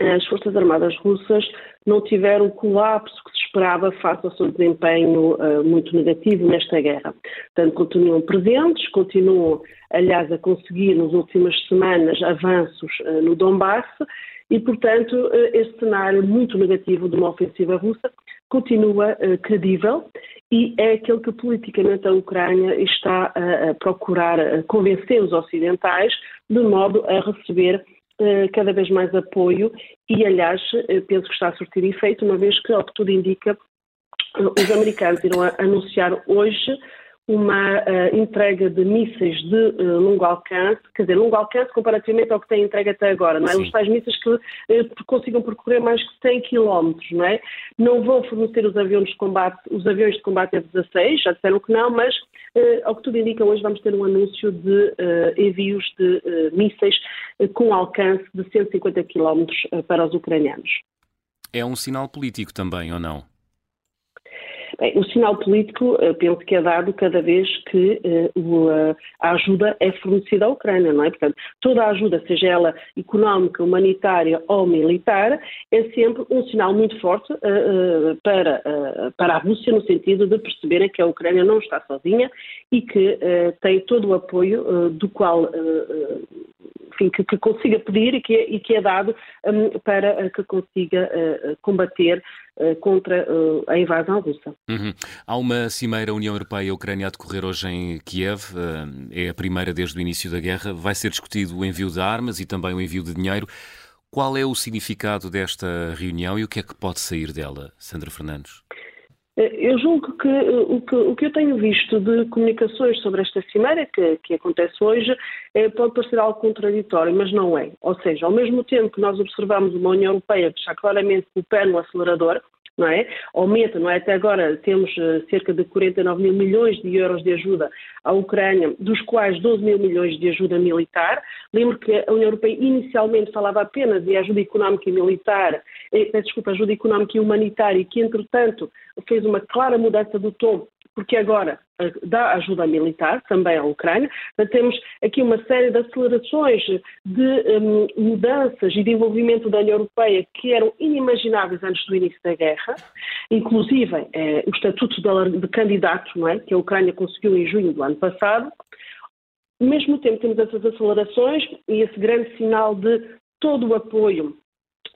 as Forças Armadas russas não tiveram o colapso que se esperava face ao seu desempenho uh, muito negativo nesta guerra. Portanto, continuam presentes, continuam, aliás, a conseguir nas últimas semanas avanços uh, no Donbass e, portanto, uh, este cenário muito negativo de uma ofensiva russa continua credível e é aquele que politicamente a Ucrânia está a procurar convencer os ocidentais de modo a receber eh, cada vez mais apoio e, aliás, eh, penso que está a surtir efeito, uma vez que, ao que tudo indica, os americanos irão anunciar hoje uma uh, entrega de mísseis de uh, longo alcance, quer dizer, longo alcance comparativamente ao que tem entregue até agora, não é? Os tais mísseis que uh, consigam percorrer mais que 100 km, não é? Não vão fornecer os aviões de combate, os aviões de combate F-16, já disseram que não, mas ao que tudo indica, hoje vamos ter um anúncio de envios de mísseis com alcance de 150 km para os ucranianos. É um sinal político também, ou não? Bem, o sinal político uh, penso que é dado cada vez que uh, a ajuda é fornecida à Ucrânia, não é? Portanto, toda a ajuda, seja ela económica, humanitária ou militar, é sempre um sinal muito forte uh, para, para a Rússia, no sentido de perceberem que a Ucrânia não está sozinha e que tem todo o apoio do qual enfim, que, que, consiga pedir e que, é, e que é dado um, para que consiga uh, combater uh, contra uh, a invasão russa. Uhum. Há uma cimeira União Europeia-Ucrânia a decorrer hoje em Kiev, é a primeira desde o início da guerra. Vai ser discutido o envio de armas e também o envio de dinheiro. Qual é o significado desta reunião e o que é que pode sair dela, Sandra Fernandes? Eh, eu julgo que eh, o, que o que eu tenho visto de comunicações sobre esta cimeira, que, que acontece hoje, é, pode parecer algo contraditório, mas não é. Ou seja, ao mesmo tempo que nós observamos uma União Europeia que está claramente o pé no acelerador, não é? Aumenta, não é? Até agora temos uh, cerca de 49 mil milhões de euros de ajuda à Ucrânia, dos quais 12 mil milhões de ajuda militar. Lembro que a União Europeia inicialmente falava apenas de ajuda económica e militar, eh, desculpa, ajuda económica e humanitária, e que entretanto fez uma clara mudança do tom porque agora eh, dá ajuda militar também à Ucrânia. Temos aqui uma série de acelerações de um, mudanças e desenvolvimento da União Europeia que eram inimagináveis antes do início da guerra, inclusive eh, o estatuto de, de candidato, não é, que a Ucrânia conseguiu em junho do ano passado. Ao mesmo tempo, temos essas acelerações e esse grande sinal de todo o apoio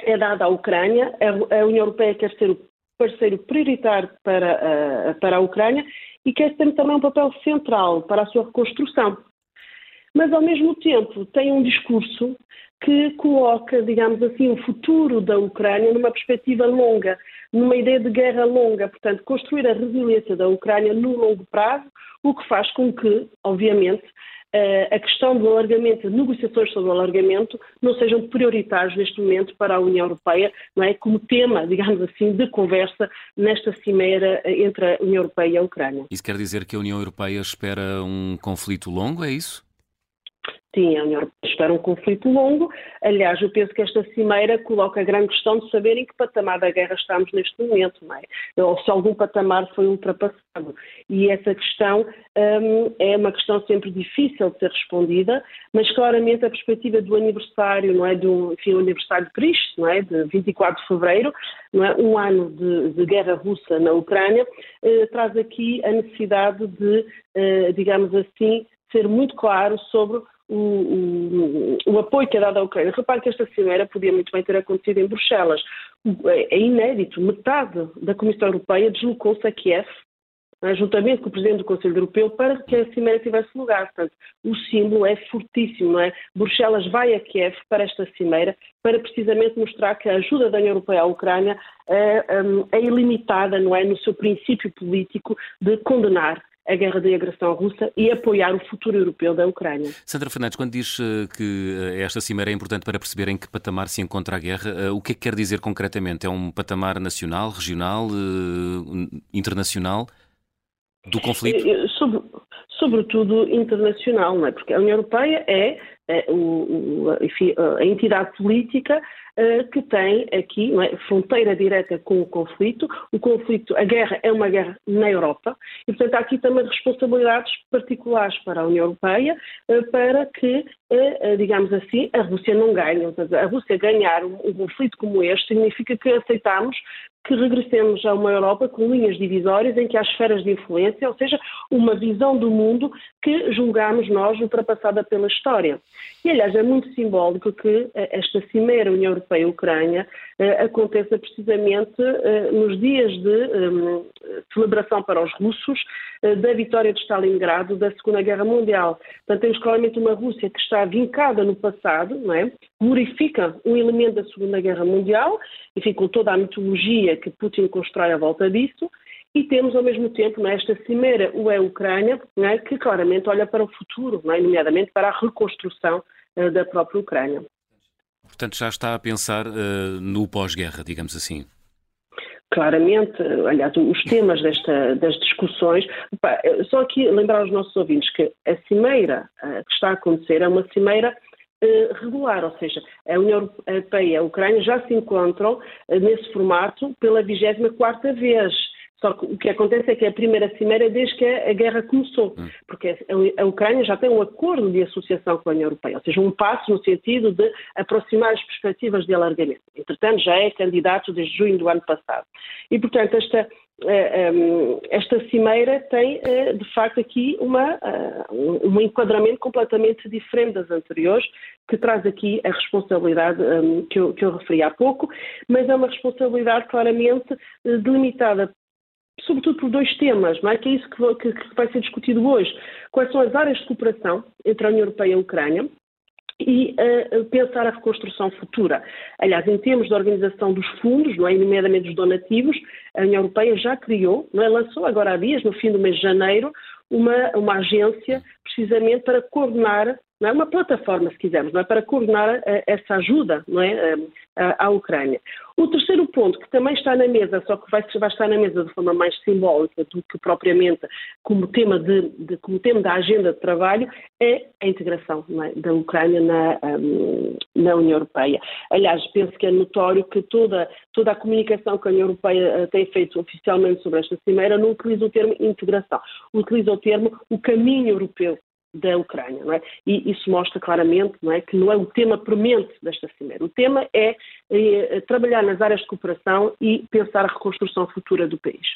é dado à Ucrânia. A União Europeia quer ser o parceiro prioritário para, uh, para a Ucrânia e quer ter também um papel central para a sua reconstrução. Mas, ao mesmo tempo, tem um discurso que coloca, digamos assim, o futuro da Ucrânia numa perspectiva longa, numa ideia de guerra longa, portanto, construir a resiliência da Ucrânia no longo prazo, o que faz com que, obviamente, a questão do alargamento, negociações sobre o alargamento, não sejam prioritários neste momento para a União Europeia, não é? Como tema, digamos assim, de conversa nesta cimeira eh, entre a União Europeia e a Ucrânia. Isso quer dizer que a União Europeia espera um conflito longo, é isso? Sim, a União Europeia espera um conflito longo. Aliás, eu penso que esta cimeira coloca a grande questão de saber em que patamar da guerra estamos neste momento, não é? ou se algum patamar foi ultrapassado. E essa questão um, é uma questão sempre difícil de ser respondida, mas claramente a perspectiva do aniversário, não é, do enfim, o aniversário de Cristo, não é, de 24 de fevereiro, não é, um ano de, de guerra russa na Ucrânia, eh, traz aqui a necessidade de, eh, digamos assim, ser muito claro sobre o, o, o, apoio que é dado à Ucrânia. Repare que esta cimeira podia muito bem ter acontecido em Bruxelas. É, inédito. Metade da Comissão Europeia deslocou-se a Kiev, né, juntamente com o Presidente do Conselho Europeu, para que a cimeira tivesse lugar. Portanto, o símbolo é fortíssimo. Não é? Bruxelas vai a Kiev para esta cimeira para precisamente mostrar que a ajuda da União Europeia à Ucrânia é, é ilimitada não é, no seu princípio político de condenar a guerra de agressão russa e apoiar o futuro europeu da Ucrânia. Sandra Fernandes, quando diz eh, que eh, esta cimeira é importante para perceber em que patamar se encontra a guerra, eh, o que é que quer dizer concretamente? É um patamar nacional, regional, internacional do conflito? Sobre, sobretudo internacional, não é? Porque a União Europeia é o, o, enfim, a entidade política eh, que tem aqui é, fronteira direta com o conflito. O conflito, a guerra é uma guerra na Europa e, portanto, há aqui também responsabilidades particulares para a União Europeia eh, para que, eh, digamos assim, a Rússia não ganhe. a Rússia ganhar um conflito como este significa que aceitamos que regressemos a uma Europa com linhas divisórias em que há esferas de influência, ou seja, uma visão do mundo que julgamos nós ultrapassada pela história. E, aliás, é muito simbólico que eh, esta cimeira União Europeia-Ucrânia eh, aconteça precisamente eh, nos dias de um, celebração para os russos da vitória de Stalingrado da Segunda Guerra Mundial. Portanto, temos claramente uma Rússia que está vincada no passado, não é? glorifica um elemento da Segunda Guerra Mundial, enfim, com toda a mitologia que Putin constrói à volta disso, e temos ao mesmo tempo nesta é, cimeira UE-Ucrânia, é, que claramente olha para o futuro, é, nomeadamente para a reconstrução uh, da própria Ucrânia. Portanto, já está a pensar uh, no pós-guerra, digamos assim. Claramente, aliás, os temas desta, das discussões. só aqui lembrar aos nossos ouvintes que a cimeira uh, que está a acontecer é uma cimeira regular, ou seja, a União Europeia e a Ucrânia já se encontram nesse formato pela 24 vez. Só que o que acontece é que é a primeira cimeira desde que a guerra começou, hum. porque a Ucrânia já tem um acordo de associação com a União Europeia, ou seja, um passo no sentido de aproximar as perspectivas de alargamento. Entretanto, já é candidato desde junho do ano passado. E, portanto, esta, eh, ehm, esta cimeira tem, eh, de facto, aqui uma, eh, um enquadramento completamente diferente das anteriores, que traz aqui a responsabilidade ehm, que eu, que eu referi há pouco, mas é uma responsabilidade claramente delimitada sobretudo por dois temas, não é? que é isso que, que, que vai ser discutido hoje. Quais são as áreas de cooperação entre a União Europeia e a Ucrânia? e uh, pensar a reconstrução futura. Aliás, em termos de organização dos fundos, não é, nomeadamente dos donativos, a União Europeia já criou, não é, lançou agora há dias, no fim do mês de janeiro, uma, uma agência precisamente para coordenar não é uma plataforma, se quisermos, não é? Para coordenar essa ajuda não é, à Ucrânia. O terceiro ponto, que também está na mesa, só que vai, vai estar na mesa de forma mais simbólica do que propriamente como tema, de, de como tema da agenda de trabalho, é a integração é, da Ucrânia na, um, na União Europeia. Aliás, penso que é notório que toda, toda a comunicação que a União Europeia uh, tem feito oficialmente sobre esta cimeira não utiliza o termo integração, utiliza o termo o caminho europeu da Ucrânia. É? E isso mostra claramente é, que não é o tema premente desta cimeira. O tema é, é, trabalhar nas áreas de cooperação e pensar a reconstrução futura do país.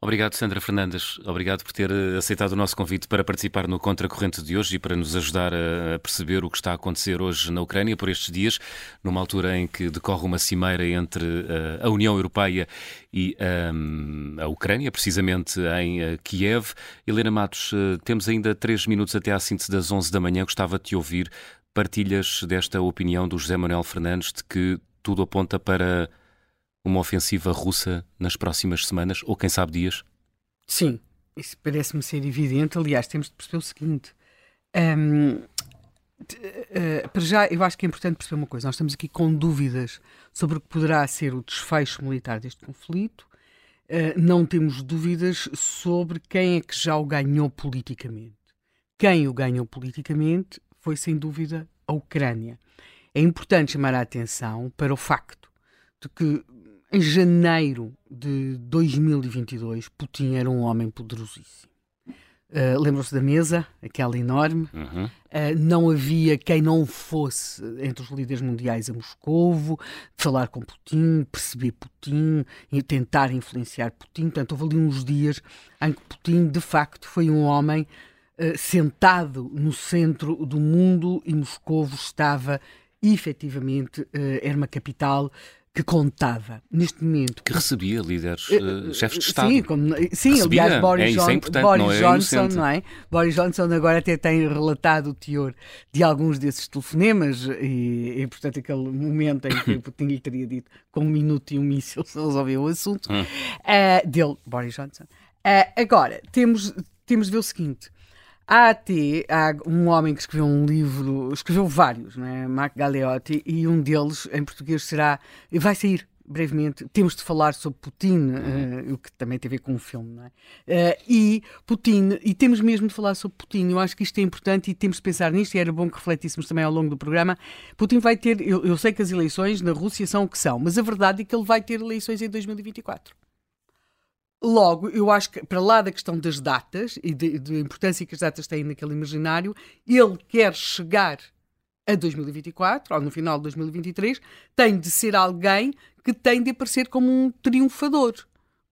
Obrigado, Sandra Fernandes. Obrigado por ter eh, aceitado o nosso convite para participar no Contracorrente de hoje e para nos ajudar a perceber o que está a acontecer hoje na Ucrânia por estes dias, numa altura em que decorre uma cimeira entre eh, a União Europeia e ehm, a Ucrânia, precisamente em eh, Kiev. Helena Matos, temos ainda três minutos até à síntese das 11 da manhã. Gostava de te ouvir. Partilhas desta opinião do José Manuel Fernandes de que tudo aponta para uma ofensiva russa nas próximas semanas ou, quem sabe, dias? Sim, isso parece-me ser evidente. Aliás, temos de perceber o seguinte. Um, eh, para já, eu acho que é importante perceber uma coisa. Nós estamos aqui com dúvidas sobre o que poderá ser o desfecho militar deste conflito. Uh, não temos dúvidas sobre quem é que já o ganhou politicamente. Quem o ganhou politicamente foi sem dúvida a Ucrânia. É importante chamar a atenção para o facto de que em janeiro de 2022 Putin era um homem poderosíssimo. Uh, Lembram-se da mesa, aquela enorme? Uhum. Uh, não havia quem não fosse entre os líderes mundiais a Moscovo, falar com Putin, perceber Putin tentar influenciar Putin. Portanto, houve ali uns dias em que Putin, de facto, foi um homem uh, sentado no centro do mundo e Moscovo estava efetivamente, era uma capital que contava neste momento. Que recebia líderes, uh, chefes de Estado. Sim, como, sim recebia, aliás, Boris, é, John, é Boris não é Johnson, não é? Boris Johnson agora até tem relatado o teor de alguns desses telefonemas e, e portanto, aquele momento em que Putin lhe teria dito com um minuto e um míssil se resolveu o assunto, uh, dele, Boris Johnson. Uh, agora, temos, temos de ver o seguinte. Há até há um homem que escreveu um livro, escreveu vários, né? Mark Galeotti, e um deles em português será, vai sair brevemente, temos de falar sobre Putin, uh, o que também tem a ver com o filme, não é? Uh, e Putin, e temos mesmo de falar sobre Putin, eu acho que isto é importante e temos de pensar nisto, e era bom que refletíssemos também ao longo do programa. Putin vai ter, eu, eu sei que as eleições na Rússia são o que são, mas a verdade é que ele vai ter eleições em 2024. Logo, eu acho que, para lá da questão das datas e da importância que as datas têm naquele imaginário, ele quer chegar a 2024, ou no final de 2023, tem de ser alguém que tem de aparecer como um triunfador.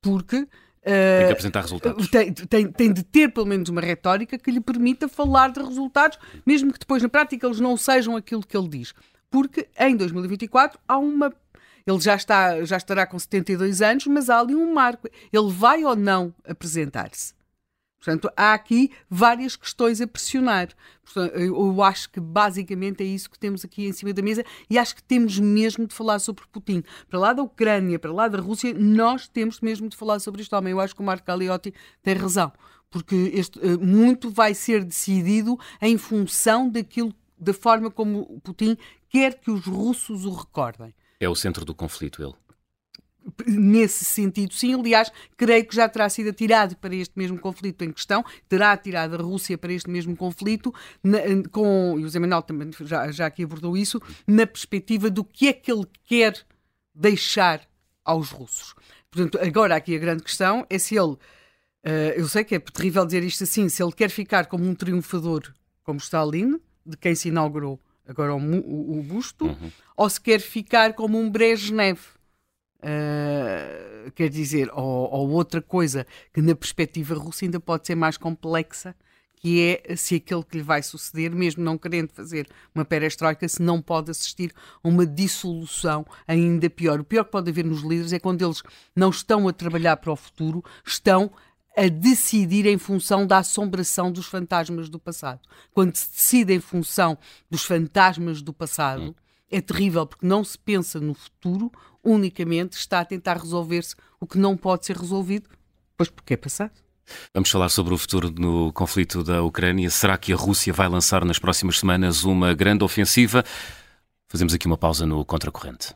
Porque. Uh, tem que apresentar resultados. Tem, tem, tem, de ter pelo menos uma retórica que lhe permita falar de resultados, mesmo que depois na prática eles não sejam aquilo que ele diz. Porque em 2024 há uma ele já, está, já estará com 72 anos, mas há ali um marco. Ele vai ou não apresentar-se? Portanto, há aqui várias questões a pressionar. Portanto, eu acho que basicamente é isso que temos aqui em cima da mesa e acho que temos mesmo de falar sobre Putin. Para lá da Ucrânia, para lá da Rússia, nós temos mesmo de falar sobre este homem. Eu acho que o Marco Galeotti tem razão, porque este, eh, muito vai ser decidido em função daquilo, da forma como Putin quer que os russos o recordem. É o centro do conflito, ele. Nesse sentido, sim. Aliás, creio que já terá sido atirado para este mesmo conflito em questão, terá atirado a Rússia para este mesmo conflito, na, com, e o Zé Manuel também já, já aqui abordou isso, na perspectiva do que é que ele quer deixar aos russos. Portanto, agora aqui a grande questão é se ele, uh, eu sei que é terrível dizer isto assim, se ele quer ficar como um triunfador como Stalin, de quem se inaugurou agora o, o, o busto, uhum. ou se quer ficar como um Brezhnev. Uh, quer dizer, ou, ou, outra coisa que na perspectiva russa ainda pode ser mais complexa, que é se aquele que lhe vai suceder, mesmo não querendo fazer uma perestroika, se não pode assistir a uma dissolução ainda pior. O pior que pode haver nos líderes é quando eles não estão a trabalhar para o futuro, estão a decidir em função da assombração dos fantasmas do passado. Quando se decide em função dos fantasmas do passado, é terrível porque não se pensa no futuro, unicamente está a tentar resolver-se o que não pode ser resolvido, pois porque é passado. Vamos falar sobre o futuro no conflito da Ucrânia. Será que a Rússia vai lançar nas próximas semanas uma grande ofensiva? Fazemos aqui uma pausa no Contracorrente.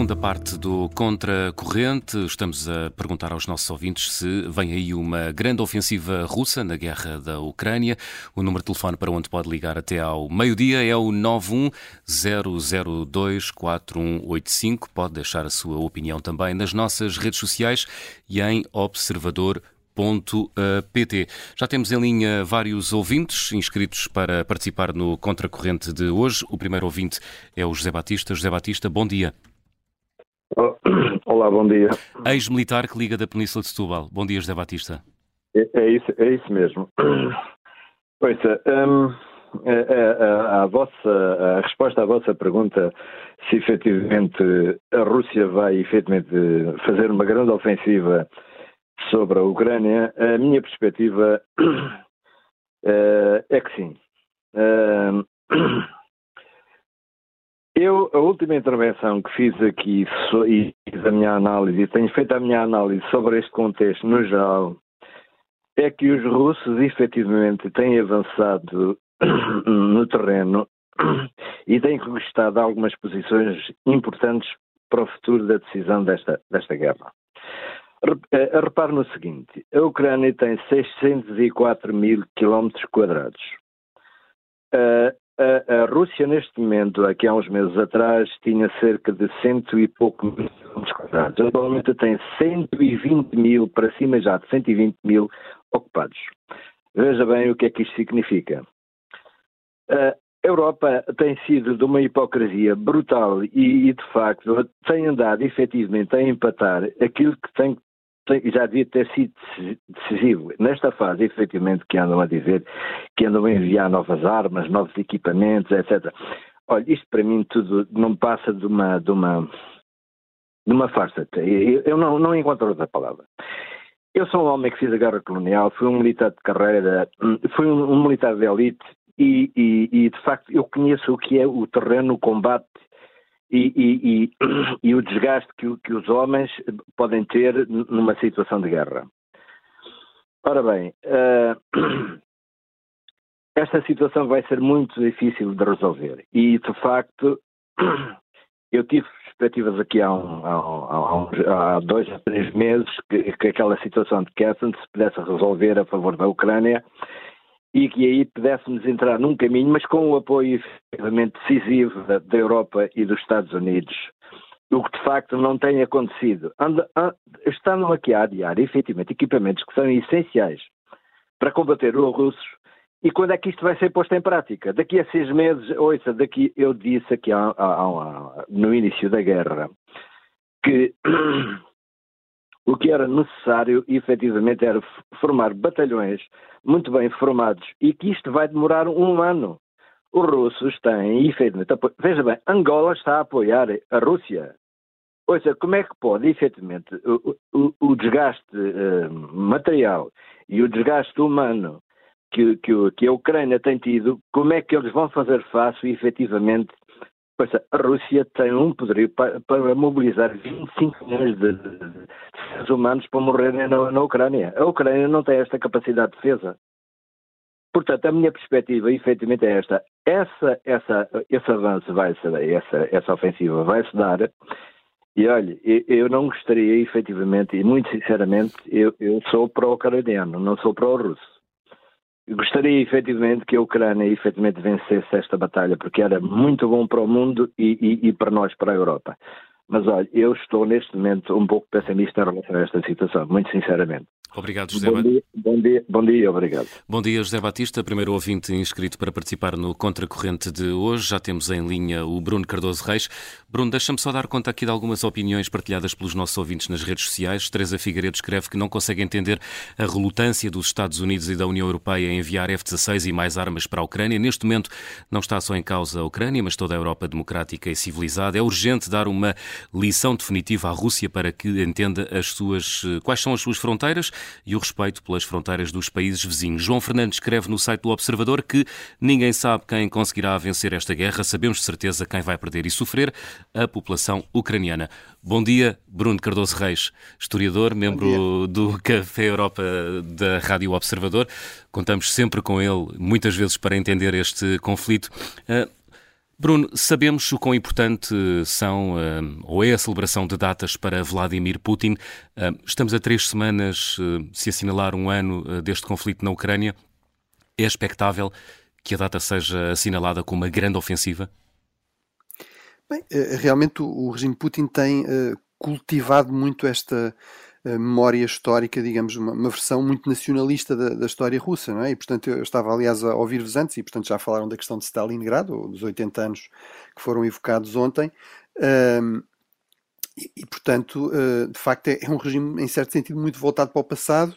Segunda parte do Contracorrente, estamos a perguntar aos nossos ouvintes se vem aí uma grande ofensiva russa na guerra da Ucrânia. O número de telefone para onde pode ligar até ao meio-dia é o 910024185. Pode deixar a sua opinião também nas nossas redes sociais e em observador PT. Já temos em linha vários ouvintes inscritos para participar no Contracorrente de hoje. O primeiro ouvinte é o José Batista. José Batista, bom dia. Olá, bom dia. Ex-militar que liga da Península de Setúbal. Bom dia, José Batista. É, é isso, é isso mesmo. Ouça, um, a, a, a, vossa, a resposta à vossa pergunta, se efetivamente a Rússia vai efetivamente fazer uma grande ofensiva sobre a Ucrânia, a minha perspectiva uh, é que sim. Eu, a última intervenção que fiz aqui e fiz a minha análise, e tenho feito a minha análise sobre este contexto no geral, é que os russos efetivamente têm avançado no terreno e têm conquistado algumas posições importantes para o futuro da decisão desta, desta guerra. Eh, repare no seguinte: a Ucrânia tem 604 mil quilómetros quadrados. A, a, Rússia, neste momento, aqui há uns meses atrás, tinha cerca de cento e pouco mil quadrados. Atualmente tem 120 mil, para cima já de 120 mil ocupados. Veja bem o que é que isto significa. A Europa tem sido de uma hipocrisia brutal e, e de facto, tem andado efetivamente a empatar aquilo que tem já devia ter sido decisivo. Nesta fase, efetivamente, que andam a dizer que andam a enviar novas armas, novos equipamentos, etc. Olha, isto para mim tudo não passa de uma, de uma, de uma farsa. Eu não, não encontro outra palavra. Eu sou um homem que fiz a guerra colonial, fui um militar de carreira, fui um, um militar de elite e, e, e, de facto eu conheço o que é o terreno, o combate e, e, e o desgaste que, que, os homens podem ter numa situação de guerra. Ora bem, uh, esta situação vai ser muito difícil de resolver e de facto eu tive perspectivas aqui há, um, há, um, há, dois a três meses que, que aquela situação de Kherson se pudesse resolver a favor da Ucrânia e que aí pudéssemos entrar num caminho, mas com o apoio efetivamente decisivo da, da Europa e dos Estados Unidos. O que de facto não tem acontecido. Estão aqui a adiar efetivamente equipamentos que são essenciais para combater os russos e quando é que isto vai ser posto em prática? Daqui a seis meses, ouça, daqui eu disse aqui há, há, há, no início da guerra que o que era necessário efetivamente era formar batalhões muito bem formados e que isto vai demorar um ano. Os russos têm, efetivamente, veja bem, Angola está a apoiar a Rússia. Ouça, como é que pode, efetivamente, o, o, o desgaste uh, material e o desgaste humano que, que, que, a Ucrânia tem tido, como é que eles vão fazer face, efetivamente, pois a Rússia tem um poderio para, para mobilizar 25 milhões de, de, de, seres humanos para morrerem na, na, Ucrânia. A Ucrânia não tem esta capacidade de defesa. Portanto, a minha perspectiva, efetivamente, é esta. Essa, essa, esse avanço vai se essa, essa ofensiva vai se dar. E olha, eu não gostaria, efetivamente, e muito sinceramente, eu, eu sou pró-ucraniano, não sou pró-russo. Gostaria efetivamente que a Ucrânia efetivamente vencesse esta batalha, porque era muito bom para o mundo e, e, e para nós, para a Europa. Mas olha, eu estou neste momento um pouco pessimista em relação a esta situação, muito sinceramente. Obrigado, José bom dia, bom dia, bom dia, obrigado. Bom dia, José Batista, primeiro ouvinte inscrito para participar no Contracorrente de hoje. Já temos em linha o Bruno Cardoso Reis. Bruno, deixa-me só dar conta aqui de algumas opiniões partilhadas pelos nossos ouvintes nas redes sociais. Teresa Figueiredo escreve que não consegue entender a relutância dos Estados Unidos e da União Europeia em enviar F-16 e mais armas para a Ucrânia. Neste momento não está só em causa a Ucrânia, mas toda a Europa democrática e civilizada. É urgente dar uma lição definitiva à Rússia para que entenda as suas, quais são as suas fronteiras e o respeito pelas fronteiras dos países vizinhos. João Fernandes escreve no site do Observador que ninguém sabe quem conseguirá vencer esta guerra, sabemos de certeza quem vai perder e sofrer, a população ucraniana. Bom dia, Bruno Cardoso Reis, historiador, membro do Café Europa da Rádio Observador. Contamos sempre com ele, muitas vezes, para entender este conflito. Bruno, sabemos o quão importante são, eh, ou é a celebração de datas para Vladimir Putin. Eh, estamos a três semanas eh, se assinalar um ano deste conflito na Ucrânia. É expectável que a data seja assinalada com uma grande ofensiva? Bem, realmente o regime Putin tem cultivado muito esta memória histórica, digamos, uma, uma versão muito nacionalista da, da, história russa, não é? E, portanto, eu estava, aliás, a ouvir-vos antes, e, portanto, já falaram da questão de Stalingrado, dos 80 anos que foram evocados ontem, um, e, e, portanto, uh, de facto, é, é um regime, em certo sentido, muito voltado para o passado,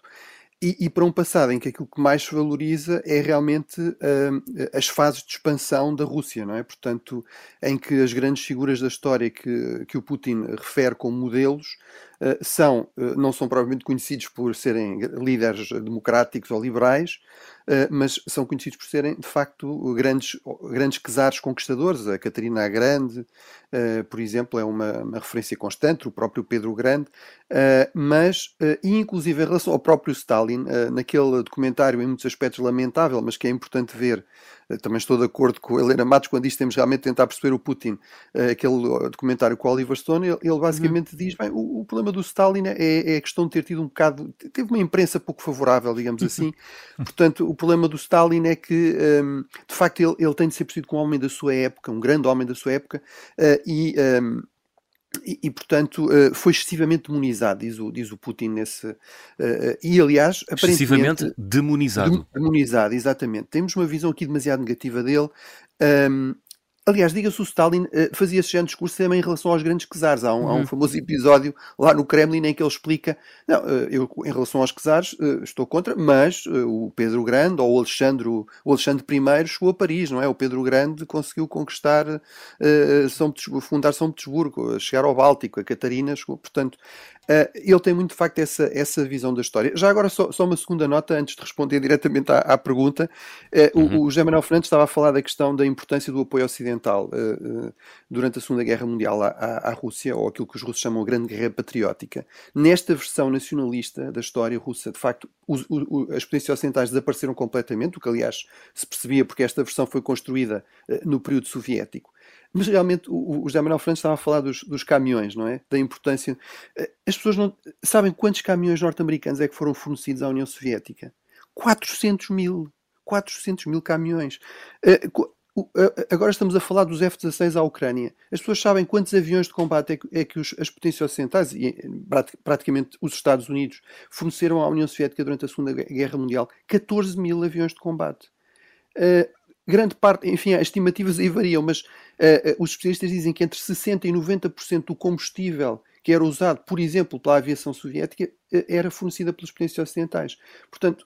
e, e, para um passado em que aquilo que mais se valoriza é realmente uh, as fases de expansão da Rússia, não é? Portanto, em que as grandes figuras da história que, que o Putin refere como modelos são, uh, não são provavelmente conhecidos por serem líderes democráticos ou liberais, eh, mas são conhecidos por serem, de facto, grandes, grandes czares conquistadores. A Catarina a Grande, por exemplo, é uma, uma, referência constante, o próprio Pedro Grande, mas, inclusive em relação ao próprio Stalin, naquele documentário, em muitos aspectos lamentável, mas que é importante ver, também estou de acordo com a Helena Matos quando diz que temos realmente de tentar perceber o Putin, aquele documentário com o Oliver Stone, ele, basicamente uhum. diz, bem, o, o, problema do Stalin é, é, a questão de ter tido um bocado, teve uma imprensa pouco favorável, digamos assim, portanto o problema do Stalin é que um, de facto ele, ele tem de ser percebido como um homem da sua época, um grande homem da sua época, uh, e um, e, e, portanto, uh, foi excessivamente demonizado, diz o, diz o Putin nesse. Uh, e, aliás, Excessivamente demonizado. Demonizado, exatamente. Temos uma visão aqui demasiado negativa dele. Um, Aliás, diga-se, o Stalin uh, fazia esse género de discurso também em relação aos grandes czares. Há um, uhum. há um, famoso episódio lá no Kremlin em que ele explica: não, uh, eu em relação aos czares uh, estou contra, mas o Pedro Grande ou o Alexandre, o Alexandre I chegou a Paris, não é? O Pedro Grande conseguiu conquistar, São fundar São Petersburgo, chegar ao Báltico, a Catarina chegou. Portanto, Uh, ele tem muito de facto essa, essa visão da história. Já agora, só, só uma segunda nota antes de responder diretamente à, à pergunta. Uh, uhum. O, o José Manuel Fernandes estava a falar da questão da importância do apoio ocidental uh, durante a Segunda Guerra Mundial à, à, à, Rússia, ou aquilo que os russos chamam a Grande Guerra Patriótica. Nesta versão nacionalista da história russa, de facto, os, o, as potências ocidentais desapareceram completamente, o que aliás se percebia porque esta versão foi construída no período soviético. Mas realmente o, o José Manuel Fernandes estava a falar dos, dos, caminhões, não é? Da importância. Eh, as pessoas não sabem quantos caminhões norte-americanos é que foram fornecidos à União Soviética? 400 mil. 400 mil caminhões. Eh, eh, agora estamos a falar dos F-16 à Ucrânia. As pessoas sabem quantos aviões de combate é que, é que os, as potências ocidentais, e praticamente os Estados Unidos, forneceram à União Soviética durante a Segunda Guerra Mundial? 14 mil aviões de combate. Grande parte, enfim, as estimativas aí variam, mas uh, uh, os especialistas dizem que entre 60% e 90% do combustível que era usado, por exemplo, pela aviação soviética, uh, era fornecida pelos potências ocidentais. Portanto,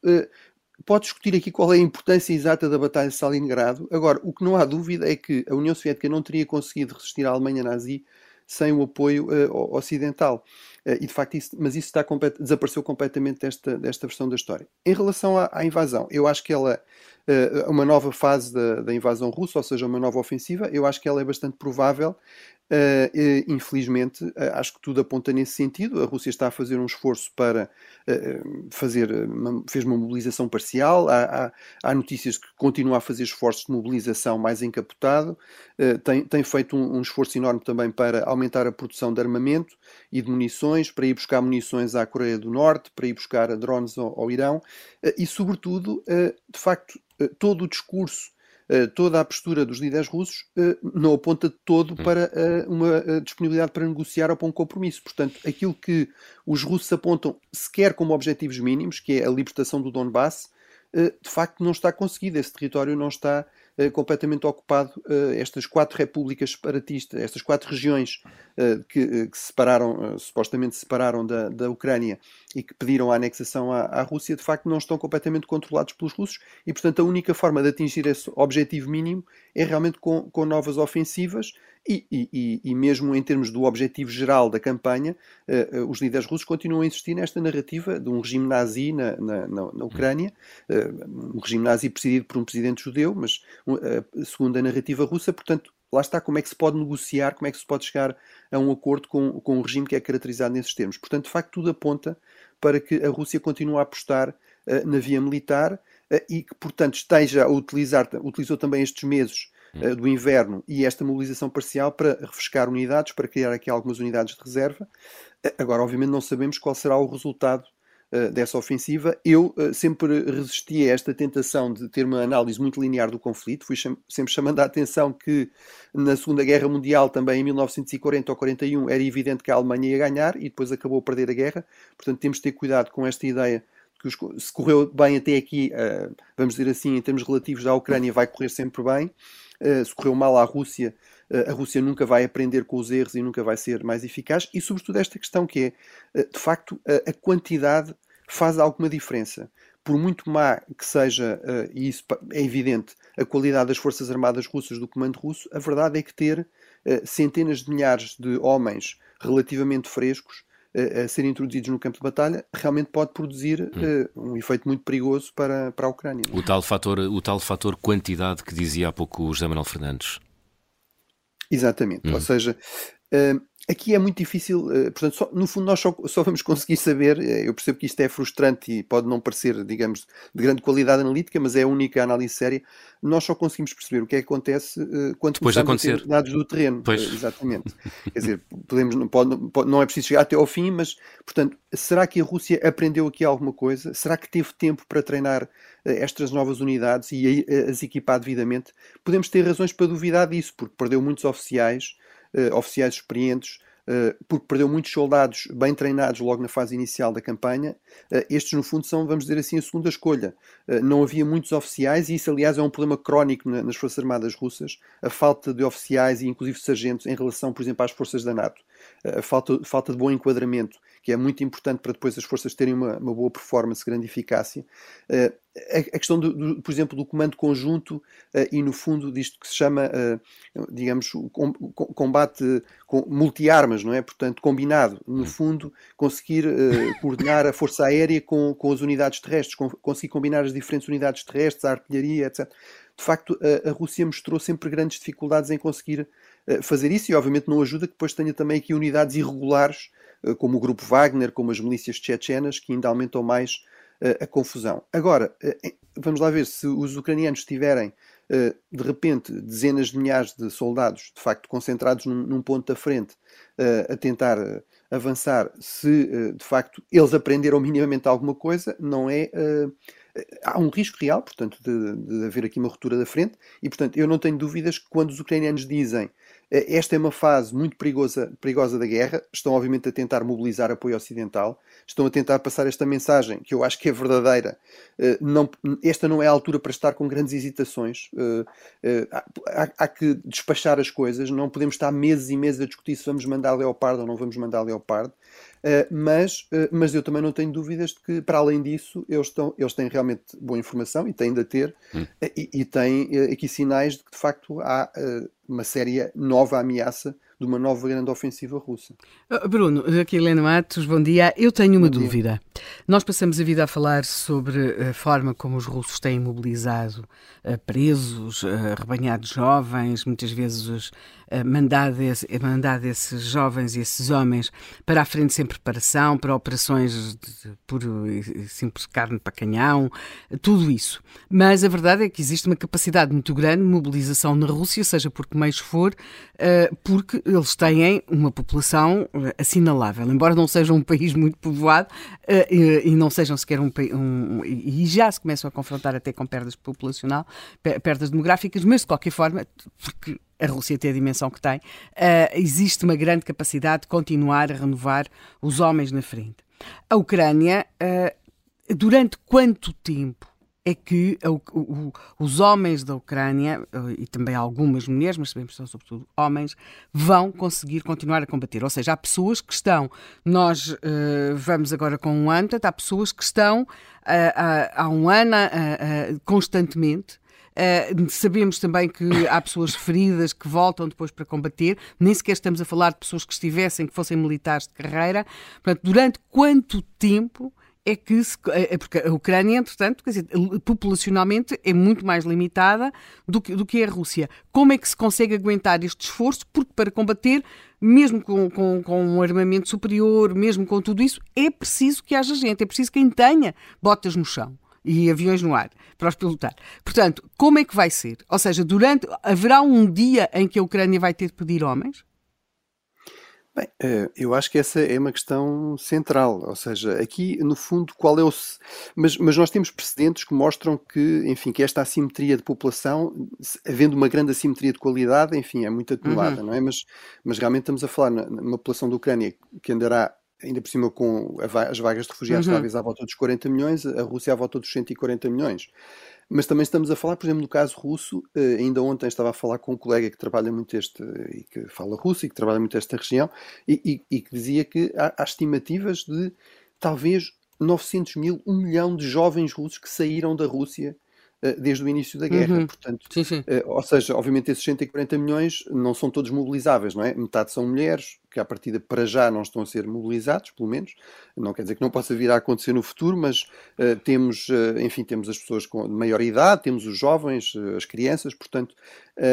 pode discutir aqui qual é a importância exata da Batalha de Stalingrado. Agora, o que não há dúvida é que a União Soviética não teria conseguido resistir à Alemanha nazi sem o apoio ocidental. e de facto, isso, mas isso está complet, desapareceu completamente desta, desta versão da história. Em relação à, à invasão, eu acho que ela uma nova fase da, da, invasão russa, ou seja, uma nova ofensiva. Eu acho que ela é bastante provável. Uh, infelizmente, uh, acho que tudo aponta nesse sentido. A Rússia está a fazer um esforço para uh, fazer, uma, fez uma mobilização parcial. Há, há, há, notícias que continua a fazer esforços de mobilização mais encapotado. tem, tem feito um, um, esforço enorme também para aumentar a produção de armamento e de munições, para ir buscar munições à Coreia do Norte, para ir buscar drones ao, ao Irão e, sobretudo, de facto, todo o discurso, toda a postura dos líderes russos eh, não aponta de todo hum. para uma disponibilidade para negociar ou para um compromisso. Portanto, aquilo que os russos apontam sequer como objetivos mínimos, que é a libertação do Donbass, de facto não está conseguido. Esse território não está eh, completamente ocupado eh, estas quatro repúblicas separatistas, estas quatro regiões eh, que, que separaram, supostamente separaram da, da Ucrânia e que pediram a anexação à, à, Rússia, de facto não estão completamente controlados pelos russos e, portanto, a única forma de atingir esse objetivo mínimo é realmente com, com novas ofensivas e, e, e, mesmo em termos do objetivo geral da campanha, uh, uh, os líderes russos continuam a insistir nesta narrativa de um regime nazi na, na, na, na Ucrânia, uh, um regime nazi presidido por um presidente judeu, mas segundo a narrativa russa, portanto, lá está como é que se pode negociar, como é que se pode chegar a um acordo com, com um regime que é caracterizado nesses termos. Portanto, de facto, tudo aponta para que a Rússia continue a apostar na via militar e que, portanto, esteja a utilizar, utilizou também estes meses uh, do inverno e esta mobilização parcial para refrescar unidades, para criar aqui algumas unidades de reserva. Uh, agora, obviamente, não sabemos qual será o resultado uh, dessa ofensiva. Eu sempre resisti a esta tentação de ter uma análise muito linear do conflito. Fui sempre chamando a atenção que na Segunda Guerra Mundial, também em 1940 ou 41, era evidente que a Alemanha ia ganhar e depois acabou a perder a guerra. Portanto, temos de ter cuidado com esta ideia que se correu bem até aqui, vamos dizer assim, em termos relativos à Ucrânia, vai correr sempre bem. Eh, se correu mal à Rússia, uh, a Rússia nunca vai aprender com os erros e nunca vai ser mais eficaz. E, sobretudo, esta questão que é, uh, de facto, a quantidade faz alguma diferença. Por muito má que seja, e isso é evidente, a qualidade das Forças Armadas russas do comando russo, a verdade é que ter centenas de milhares de homens relativamente frescos a serem introduzidos no campo de batalha, realmente pode produzir uh, um efeito muito perigoso para, para a Ucrânia. O tal, fator, o tal fator quantidade que dizia há pouco o José Manuel Fernandes. Exatamente, hum. ou seja, Uh, aqui é muito difícil, uh, portanto, só, no fundo nós só, só, vamos conseguir saber, uh, eu percebo que isto é frustrante e pode não parecer, digamos, de grande qualidade analítica, mas é a única análise séria, nós só conseguimos perceber o que é que acontece quando Depois começamos a ter dados do terreno. exatamente. Quer dizer, podemos, pode, pode, não é preciso chegar até ao fim, mas, portanto, será que a Rússia aprendeu aqui alguma coisa? Será que teve tempo para treinar estas novas unidades e as equipar devidamente? Podemos ter razões para duvidar disso, porque perdeu muitos oficiais, uh, oficiais experientes, uh, porque perdeu muitos soldados bem treinados logo na fase inicial da campanha. Uh, estes, no fundo, são, vamos dizer assim, a segunda escolha. não havia muitos oficiais, e isso, aliás, é um problema crónico na, nas Forças Armadas russas, a falta de oficiais e, inclusive, sargentos em relação, por exemplo, às forças da NATO. A falta, falta de bom enquadramento que é muito importante para depois as forças terem uma, uma boa performance, grande eficácia. Uh, a, a, questão, do, do, por exemplo, do comando conjunto uh, e, no fundo, disto que se chama, uh, digamos, com, combate com multi-armas, não é? Portanto, combinado. No fundo, conseguir coordenar a força aérea com, com as unidades terrestres, com, conseguir combinar as diferentes unidades terrestres, a artilharia, etc. De facto, a, a Rússia mostrou sempre grandes dificuldades em conseguir fazer isso e, obviamente, não ajuda que depois tenha também aqui unidades irregulares eh, como o grupo Wagner, como as milícias tchetchenas, que ainda aumentam mais uh, a confusão. Agora, vamos lá ver se os ucranianos tiverem, de repente, dezenas de milhares de soldados, de facto, concentrados num, ponto da frente, a tentar avançar, se de facto eles aprenderam minimamente alguma coisa, não é há um risco real, portanto, de, de, haver aqui uma ruptura da frente, e portanto eu não tenho dúvidas que quando os ucranianos dizem eh, esta é uma fase muito perigosa, perigosa da guerra. Estão, obviamente, a tentar mobilizar apoio ocidental. Estão a tentar passar esta mensagem, que eu acho que é verdadeira. Eh, não, esta não é a altura para estar com grandes hesitações. Eh, há, há, que despachar as coisas. Não podemos estar meses e meses a discutir se vamos mandar Leopardo ou não vamos mandar Leopardo. mas, mas eu também não tenho dúvidas de que, para além disso, eles, estão, eles têm realmente boa informação e têm de a ter. Hum. E, e têm aqui sinais de que, de facto, há uma séria nova ameaça de uma nova grande ofensiva russa. Uh, Bruno, aqui Helena Matos, bom dia. Eu tenho uma dúvida. Nós passamos a vida a falar sobre a forma como os russos têm mobilizado uh, presos, uh, arrebanhados jovens, muitas vezes mandado, esse, mandado esses jovens e esses homens para a frente sem preparação, para operações de e simples carne para canhão, tudo isso. Mas a verdade é que existe uma capacidade muito grande de mobilização na Rússia, seja por que meios for, porque eles têm uma população eh, assinalável, embora não seja um país muito povoado uh, e, e, não sejam sequer um, um, e já se começam a confrontar até com perdas populacional, perdas demográficas, mas de qualquer forma, porque a Rússia tem a dimensão que tem, existe uma grande capacidade de continuar a renovar os homens na frente. A Ucrânia, durante quanto tempo é que o, os homens da Ucrânia, eh, e também algumas mulheres, mas sabemos que são sobretudo homens, vão conseguir continuar a combater. Ou seja, há pessoas que estão, nós uh, vamos agora com um ano, portanto, há pessoas que estão uh, há um ano uh, constantemente. Uh, sabemos também que há pessoas feridas que voltam depois para combater, nem sequer estamos a falar de pessoas que estivessem, que fossem militares de carreira. Portanto, durante quanto tempo é que se, é, é porque a Ucrânia, entretanto, quer dizer, populacionalmente é muito mais limitada do que, do que a Rússia. Como é que se consegue aguentar este esforço? Porque para combater, mesmo com, com, com um armamento superior, mesmo com tudo isso, é preciso que haja gente, é preciso quem tenha botas no chão e aviões no ar para os pilotar. Portanto, como é que vai ser? Ou seja, durante haverá um dia em que a Ucrânia vai ter de pedir homens? Bem, eh, eu acho que essa é uma questão central, ou seja, aqui no fundo qual é o... Mas, mas nós temos precedentes que mostram que, enfim, que esta assimetria de população, havendo uma grande assimetria de qualidade, enfim, é muito atenuada, uhum. não é? Mas, mas realmente estamos a falar numa população da Ucrânia que andará ainda por cima com as vagas de refugiados uhum. talvez à volta dos 40 milhões, a Rússia à volta dos 140 milhões. Mas também estamos a falar, por exemplo, no caso russo, eh, ainda ontem estava a falar com um colega que trabalha muito este, e que fala russo e que trabalha muito esta região, e, e, e que dizia que há, há, estimativas de talvez 900 mil, um milhão de jovens russos que saíram da Rússia eh, desde o início da guerra. Uhum. Portanto, sim, sim. Eh, ou seja, obviamente esses 140 milhões não são todos mobilizáveis, não é? Metade são mulheres, que à partida para já não estão a ser mobilizados, pelo menos. Não quer dizer que não possa vir a acontecer no futuro, mas uh, temos, uh, enfim, temos as pessoas com maior idade, temos os jovens, uh, as crianças, portanto,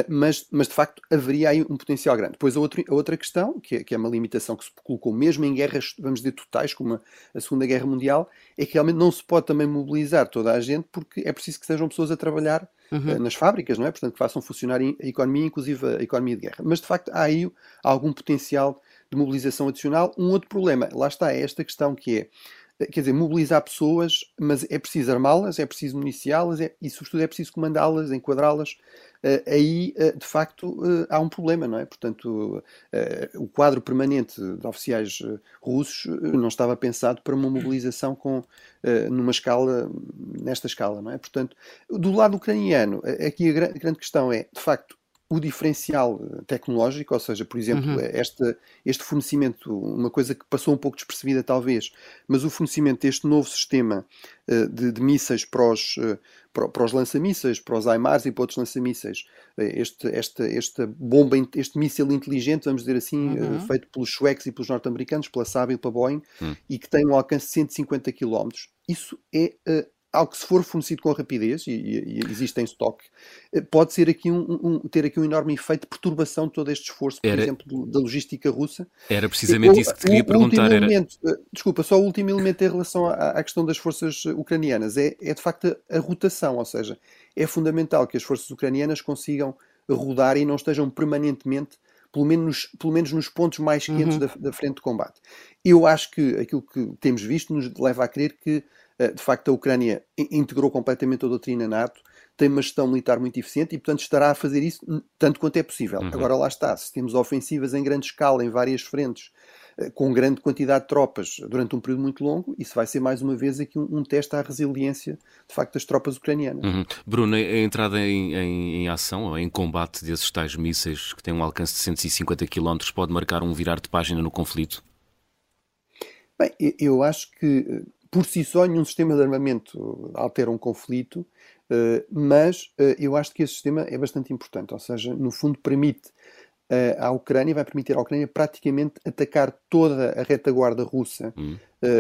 mas, mas de facto haveria aí um potencial grande. Depois a, outro, a outra questão, que é, que é uma limitação que se colocou mesmo em guerras, vamos dizer, totais, como a, a Segunda Guerra Mundial, é que realmente não se pode também mobilizar toda a gente, porque é preciso que sejam pessoas a trabalhar uhum. nas fábricas, não é? Portanto, que façam funcionar a economia, inclusive a economia de guerra. Mas de facto há aí algum potencial de mobilização adicional. Um outro problema, lá está, é esta questão que é eh, quer dizer, mobilizar pessoas, mas é preciso armá-las, é preciso municiá-las é, e, sobretudo, é preciso comandá-las, enquadrá-las. Uh, aí, uh, de facto, uh, há um problema, não é? Portanto, o quadro permanente de oficiais russos não estava pensado para uma mobilização com, numa escala, nesta escala, não é? Portanto, do lado ucraniano, aqui a grande questão é, de facto, o diferencial eh, tecnológico, ou seja, por exemplo, uhum. este, este fornecimento, uma coisa que passou um pouco despercebida talvez, mas o fornecimento deste novo sistema uh, de, de mísseis para os, uh, para, para, os lançamísseis, para os HIMARS e para outros lançamísseis, uh, este, este, este bomba, este míssil inteligente, vamos dizer assim, uhum. feito pelos suecos e pelos norte-americanos, pela Saab e pela Boeing, uhum. e que tem um alcance de 150 km, isso é algo que se for fornecido com rapidez, e, e, e existe em estoque, eh, pode ser aqui um, um, ter aqui um enorme efeito de perturbação de todo este esforço, por era, exemplo, da logística russa. Era precisamente isso que te queria o, perguntar. Era... Elemento, eh, desculpa, só o último elemento em relação à, à questão das forças ucranianas é, é de facto a, a rotação, ou seja, é fundamental que as forças ucranianas consigam rodar e não estejam permanentemente pelo menos, pelo menos nos pontos mais quentes uhum. da, da, frente de combate. Eu acho que aquilo que temos visto nos leva a crer que eh, de facto, a Ucrânia integrou completamente a doutrina NATO, tem uma gestão militar muito eficiente e, portanto, estará a fazer isso tanto quanto é possível. Uhum. Agora, lá está, se temos ofensivas em grande escala, em várias frentes, eh, com grande quantidade de tropas durante um período muito longo, isso vai ser mais uma vez aqui um, um teste à resiliência, de facto, das tropas ucranianas. Uhum. Bruno, a entrada em, em, em, ação ou em combate desses tais mísseis que têm um alcance de 150 km pode marcar um virar de página no conflito? Bem, eu acho que eh, por si só nenhum sistema de armamento altera um conflito, eh, mas eh, eu acho que esse sistema é bastante importante, ou seja, no fundo permite eh, à Ucrânia, vai permitir à Ucrânia praticamente atacar toda a retaguarda russa hum.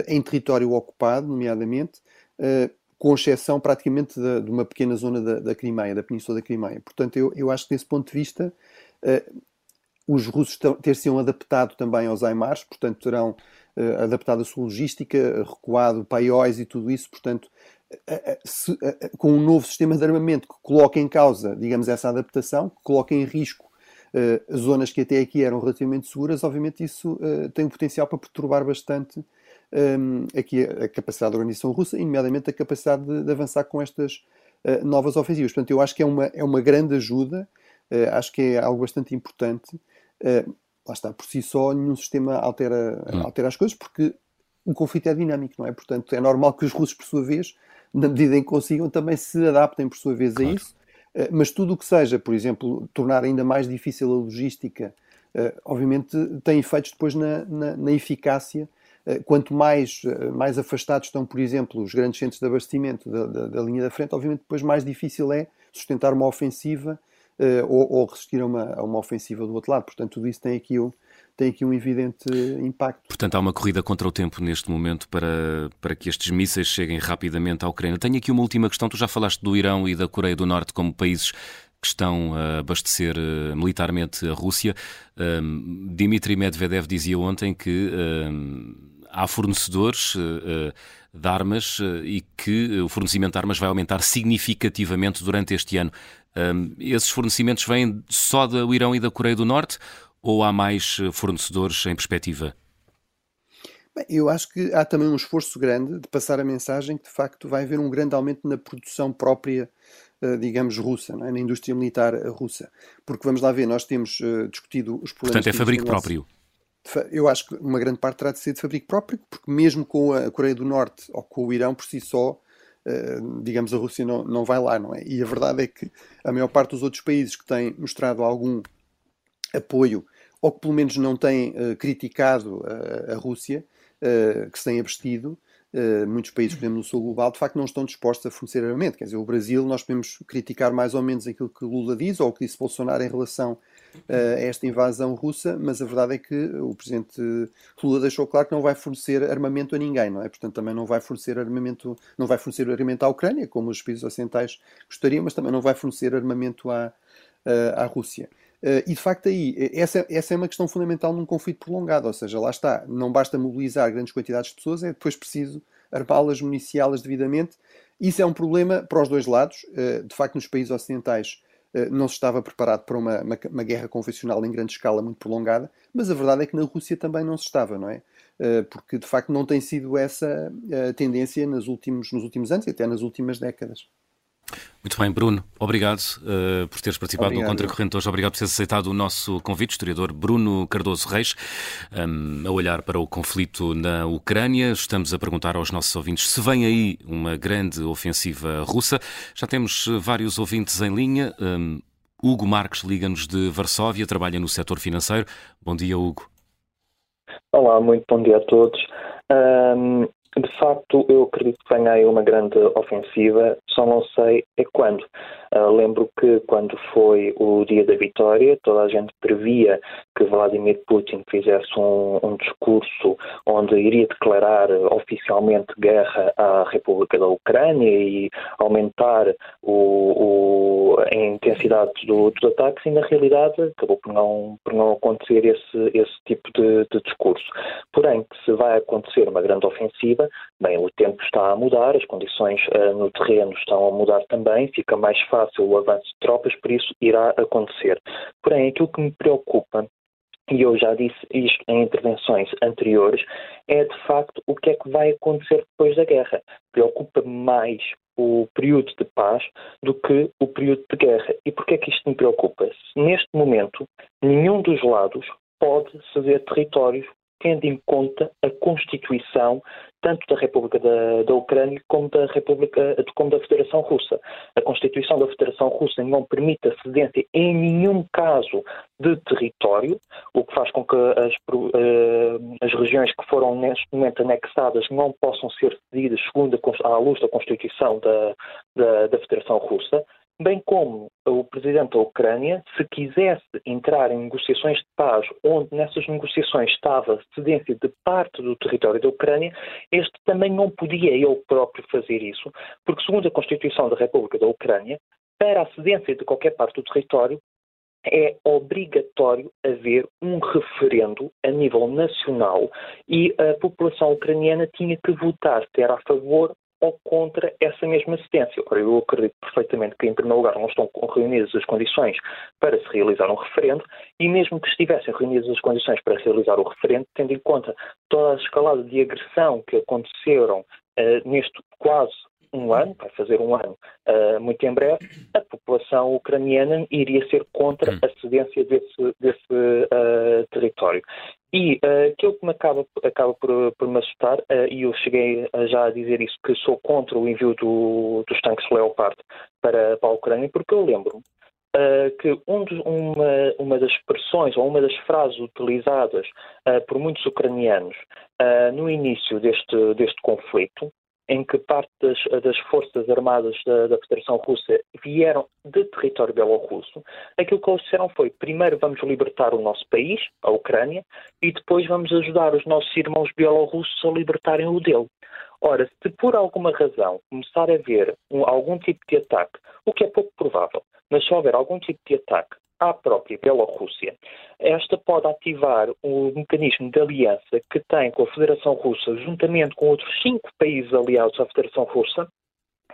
em território ocupado, nomeadamente, com exceção praticamente de, de uma pequena zona da, da Crimeia, da Península da Crimeia. Portanto, eu, eu acho que desse ponto de vista os russos ter-se-ão adaptado também aos AIMARs, portanto terão adaptado a sua logística, recuado paióis e tudo isso, portanto, uh, se, com um novo sistema de armamento que coloca em causa, digamos, essa adaptação, que coloca em risco zonas que até aqui eram relativamente seguras, obviamente isso tem o potencial para perturbar bastante um, aqui a, a, capacidade da organização russa, e nomeadamente a capacidade de, de avançar com estas novas ofensivas. Portanto, eu acho que é uma, é uma grande ajuda, acho que é algo bastante importante Uh, lá está, por si só, nenhum sistema altera, hum. altera as coisas, porque o conflito é dinâmico, não é? Portanto, é normal que os russos, por sua vez, na medida em que consigam, também se adaptem, por sua vez, claro. a isso. Uh, mas tudo o que seja, por exemplo, tornar ainda mais difícil a logística, uh, obviamente tem efeitos depois na, na, na eficácia. Quanto mais, mais afastados estão, por exemplo, os grandes centros de abastecimento da, da, da linha da frente, obviamente depois mais difícil é sustentar uma ofensiva ou, ou, resistir a uma, a uma ofensiva do outro lado. Portanto, tudo isso tem aqui, um, tem aqui um evidente impacto. Portanto, há uma corrida contra o tempo neste momento para, para que estes mísseis cheguem rapidamente à Ucrânia. Tenho aqui uma última questão. Tu já falaste do Irão e da Coreia do Norte como países que estão a abastecer uh, militarmente a Rússia. Um, Dmitry Medvedev dizia ontem que um, há fornecedores uh, de armas e que o fornecimento de armas vai aumentar significativamente durante este ano. Um, esses fornecimentos vêm só do Irão e da Coreia do Norte ou há mais eh, fornecedores em perspectiva? Bem, eu acho que há também um esforço grande de passar a mensagem que de facto vai haver um grande aumento na produção própria, eh, digamos, russa, é? na indústria militar russa. Porque vamos lá ver, nós temos discutido os problemas. Portanto, é fabrico próprio. Eu acho que uma grande parte terá de ser de fabrico próprio, porque mesmo com a Coreia do Norte ou com o Irão por si só, eh, digamos, a Rússia não, não vai lá, não é? E a verdade é que a maior parte dos outros países que têm mostrado algum apoio, ou que pelo menos não têm uh, criticado a, a Rússia, que se têm abstido, Uh, muitos países, por exemplo, no sul global, de facto não estão dispostos a fornecer armamento. Quer dizer, o Brasil, nós podemos criticar mais ou menos aquilo que Lula diz ou o que disse Bolsonaro em relação uh, a esta invasão russa, mas a verdade é que o presidente Lula deixou claro que não vai fornecer armamento a ninguém, não é? Portanto, também não vai fornecer armamento, não vai fornecer armamento à Ucrânia, como os países ocidentais gostariam, mas também não vai fornecer armamento à, uh, à Rússia. Uh, e de facto aí, essa, essa é uma questão fundamental num conflito prolongado, ou seja, lá está, não basta mobilizar grandes quantidades de pessoas, é depois preciso armá-las, municiá-las devidamente. Isso é um problema para os dois lados. Uh, de facto, nos países ocidentais não se estava preparado para uma, uma, uma, guerra convencional em grande escala muito prolongada, mas a verdade é que na Rússia também não se estava, não é? porque de facto não tem sido essa tendência nos últimos, nos últimos anos e até nas últimas décadas. Muito bem, Bruno, obrigado uh, por teres participado obrigado. no Contracorrente hoje. Obrigado por teres aceitado o nosso convite, historiador Bruno Cardoso Reis, um, a olhar para o conflito na Ucrânia. Estamos a perguntar aos nossos ouvintes se vem aí uma grande ofensiva russa. Já temos vários ouvintes em linha. Um, Hugo Marques liga-nos de Varsóvia, trabalha no setor financeiro. Bom dia, Hugo. Olá, muito bom dia a todos. Um, de facto, eu acredito que venha aí uma grande ofensiva, só não sei é quando. Uh, lembro que quando foi o dia da vitória, toda a gente previa que Vladimir Putin fizesse um, um discurso onde iria declarar oficialmente guerra à República da Ucrânia e aumentar o, o, a intensidade do, dos ataques e, na realidade, acabou por não, por não acontecer esse, esse tipo de, de discurso. Porém, se vai acontecer uma grande ofensiva, bem, o tempo está a mudar, as condições uh, no terreno estão a mudar também, fica mais fácil o avanço de tropas, por isso irá acontecer. Porém, aquilo que me preocupa e eu já disse isto em intervenções anteriores, é de facto o que é que vai acontecer depois da guerra. Preocupa-me mais o período de paz do que o período de guerra. E porquê é que isto me preocupa? Neste momento nenhum dos lados pode ceder territórios tendo em conta a Constituição tanto da República da, da, Ucrânia como da República como da Federação Russa. A Constituição da Federação Russa não permite a cedência em nenhum caso de território, o que faz com que as, uh, as regiões que foram neste momento anexadas não possam ser cedidas segundo a, à luz da Constituição da, da, da Federação Russa bem como o presidente da Ucrânia, se quisesse entrar em negociações de paz, onde nessas negociações estava cedência de parte do território da Ucrânia, este também não podia ele próprio fazer isso, porque, segundo a Constituição da República da Ucrânia, para a cedência de qualquer parte do território, é obrigatório haver um referendo a nível nacional e a população ucraniana tinha que votar, ter a favor ou contra essa mesma assistência. Ora, eu acredito perfeitamente que, em primeiro lugar, não estão reunidas as condições para se realizar um referendo e, mesmo que estivessem reunidas as condições para realizar o referendo, tendo em conta toda a escalada de agressão que aconteceram uh, neste quase um ano, vai fazer um ano uh, muito em breve, a população ucraniana iria ser contra hum. a cedência desse, desse uh, território. E uh, aquilo que me acaba, acaba por, por me assustar, uh, e eu cheguei já a dizer isso, que sou contra o envio do, dos tanques Leopard para, para a Ucrânia, porque eu lembro que um dos, uma, uma, das expressões ou uma das frases utilizadas por muitos ucranianos no início deste, deste conflito em que parte das, das forças armadas da, da, Federação Russa vieram de território belorrusso, aquilo que eles disseram foi: primeiro vamos libertar o nosso país, a Ucrânia, e depois vamos ajudar os nossos irmãos belorrussos a libertarem o dele. Ora, se por alguma razão começar a haver um, algum tipo de ataque, o que é pouco provável, mas se houver algum tipo de ataque à própria Bielorrússia, esta pode ativar o mecanismo de aliança que tem com a Federação Russa, juntamente com outros cinco países aliados à Federação Russa,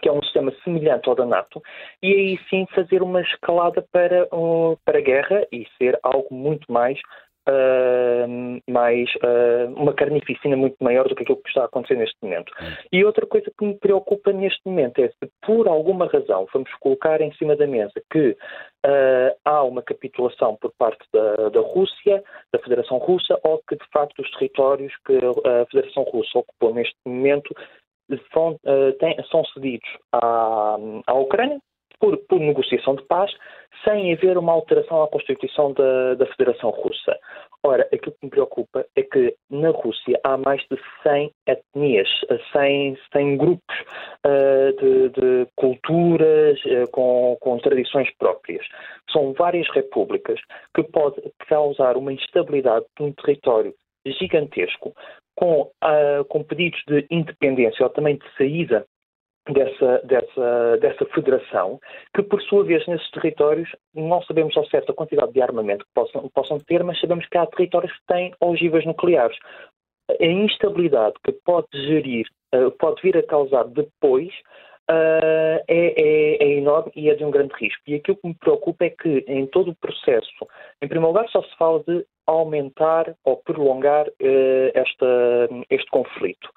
que é um sistema semelhante ao da NATO, e aí sim fazer uma escalada para, para a guerra e ser algo muito mais Uh, mais uh, uma carnificina muito maior do que aquilo que está a acontecer neste momento. Hum. E outra coisa que me preocupa neste momento é se por alguma razão vamos colocar em cima da mesa que uh, há uma capitulação por parte da, da, Rússia, da Federação Russa, ou que de facto os territórios que a Federação Russa ocupou neste momento são, tem, são cedidos à, à Ucrânia, por, por, negociação de paz, sem haver uma alteração à Constituição da, da Federação Russa. Ora, aquilo que me preocupa é que na Rússia há mais de 100 etnias, 100, 100 grupos uh, de, de, culturas uh, com, com, tradições próprias. São várias repúblicas que pode causar uma instabilidade de um território gigantesco, com, uh, com pedidos de independência ou também de saída dessa, dessa, dessa federação, que por sua vez nesses territórios não sabemos ao certo a quantidade de armamento que possam, possam ter, mas sabemos que há territórios que têm ogivas nucleares. A instabilidade que pode gerir, uh, pode vir a causar depois uh, é, é, é, enorme e é de um grande risco. E aquilo que me preocupa é que em todo o processo, em primeiro lugar, só se fala de aumentar ou prolongar uh, esta, este conflito.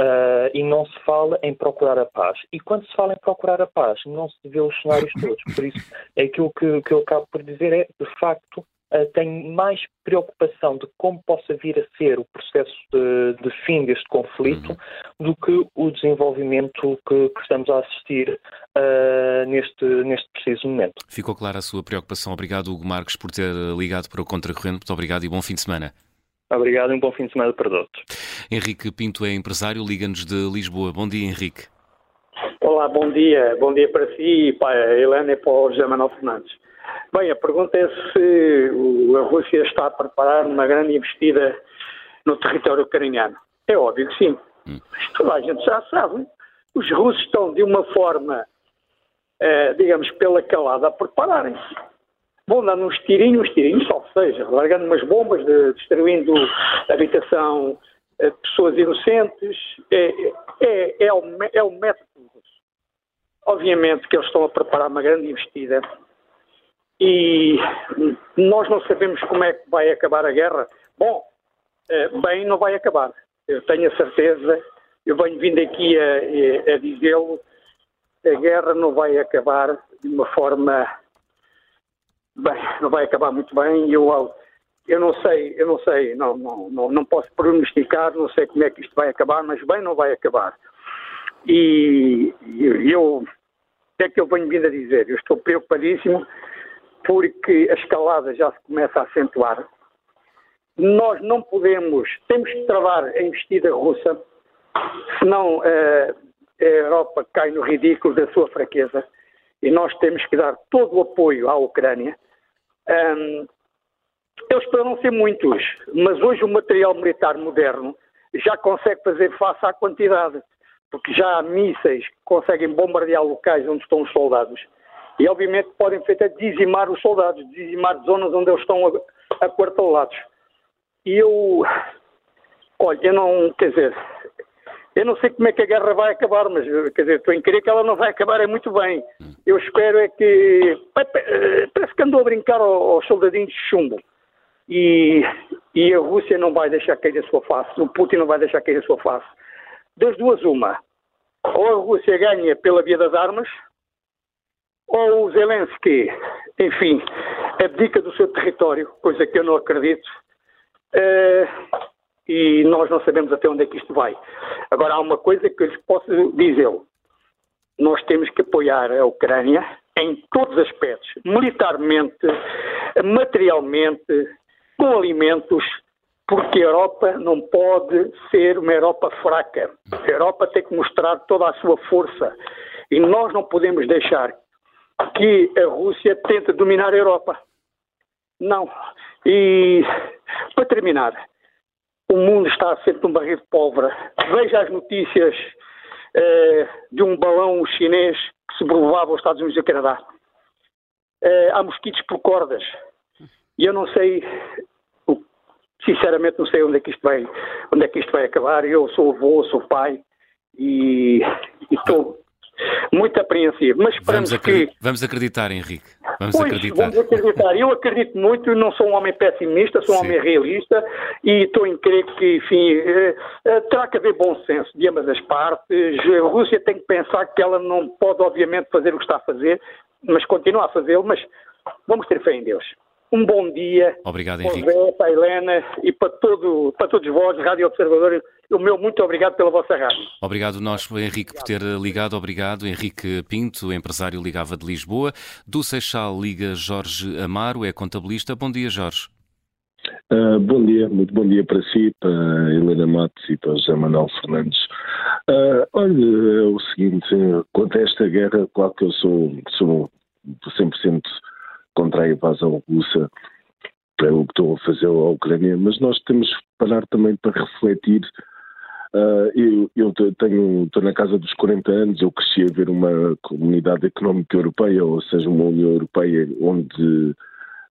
Uh, e não se fala em procurar a paz. E quando se fala em procurar a paz, não se vê os cenários todos. Por isso, aquilo que, que eu acabo por dizer é, de facto, uh, tenho mais preocupação de como possa vir a ser o processo de, de fim deste conflito do que o desenvolvimento que, que estamos a assistir uh, neste, neste preciso momento. Ficou clara a sua preocupação. Obrigado, Hugo Marques, por ter ligado para o Contracorrente. Muito obrigado e bom fim de semana. Obrigado e um bom fim de semana para todos. Henrique Pinto é empresário, liga-nos de Lisboa. Bom dia, Henrique. Olá, bom dia. Bom dia para si, para a Helena e para o José Manuel Fernandes. Bem, a pergunta é se a Rússia está a preparar uma grande investida no território ucraniano. É óbvio que sim. Hum. Toda a gente já sabe. Os russos estão de uma forma, eh, digamos, pela calada a prepararem-se vão dando uns tirinhos, tirinhos, só seja, largando umas bombas, de, destruindo habitação, eh, pessoas inocentes. É, é, é, o, é o método. Obviamente que eles estão a preparar uma grande investida e nós não sabemos como é que vai acabar a guerra. Bom, eh, bem, não vai acabar. Eu tenho a certeza, eu venho vindo aqui a, a dizê-lo, a guerra não vai acabar de uma forma bem, não vai acabar muito bem. Eu, eu não sei, eu não sei, não, não, não, não posso pronosticar, não sei como é que isto vai acabar, mas bem não vai acabar. E eu, o que é que eu venho vindo a dizer? Eu estou preocupadíssimo porque a escalada já se começa a acentuar. Nós não podemos, temos que travar a investida russa, senão uh, a Europa cai no ridículo da sua fraqueza e nós temos que dar todo o apoio à Ucrânia um, eles poderão ser muitos, mas hoje o material militar moderno já consegue fazer face à quantidade, porque já há mísseis que conseguem bombardear locais onde estão os soldados e, obviamente, podem feito dizimar os soldados, dizimar zonas onde eles estão aquartelados. E eu, olha, eu não, quer dizer, eu não sei como é que a guerra vai acabar, mas quer dizer, estou em crer que ela não vai acabar é muito bem. Eu espero é que. Parece que andou a brincar aos soldadinhos de chumbo. E, e a Rússia não vai deixar cair a sua face, o Putin não vai deixar cair a sua face. Das duas, uma. Ou a Rússia ganha pela via das armas, ou o Zelensky, enfim, abdica do seu território, coisa que eu não acredito. Uh, e nós não sabemos até onde é que isto vai. Agora, há uma coisa que eu lhes posso dizer: nós temos que apoiar a Ucrânia em todos os aspectos, militarmente, materialmente, com alimentos, porque a Europa não pode ser uma Europa fraca. A Europa tem que mostrar toda a sua força e nós não podemos deixar que a Rússia tente dominar a Europa. Não. E, para terminar, o mundo está sempre um barril de pólvora. Veja as notícias eh, de um balão chinês que se provava aos Estados Unidos e Canadá. Eh, há mosquitos por cordas. E eu não sei, sinceramente não sei onde é que isto vai, onde é que isto vai acabar. Eu sou avô, sou pai e estou muito apreensivo. Mas esperamos vamos que. Vamos acreditar, Henrique. Vamos pois, acreditar. Vamos acreditar. Eu acredito muito, não sou um homem pessimista, sou um Sim. homem realista e estou em crer que, enfim, eh, eh, terá que haver bom senso de ambas as partes. A Rússia tem que pensar que ela não pode, obviamente, fazer o que está a fazer, mas continua a fazê-lo, mas vamos ter fé em Deus. Um bom dia. Obrigado, Henrique. Para, para a Helena e para, todo, para todos vós, Rádio Observador. O meu muito obrigado pela vossa rádio. Obrigado nós, Henrique, por ter ligado. Obrigado. Henrique Pinto, empresário, ligava de Lisboa. Do Seixal liga Jorge Amaro, é contabilista. Bom dia, Jorge. Uh, bom dia, muito bom dia para si, para a Helena Matos e para o José Manuel Fernandes. Uh, olha, é o seguinte, quanto a esta guerra, claro que eu sou, sou 100% contra a invasão russa, é o que estão a fazer a Ucrânia, mas nós temos que parar também para refletir. Uh, eu, eu tenho, estou na casa dos 40 anos, eu cresci a ver uma comunidade económica europeia, ou seja, uma União Europeia onde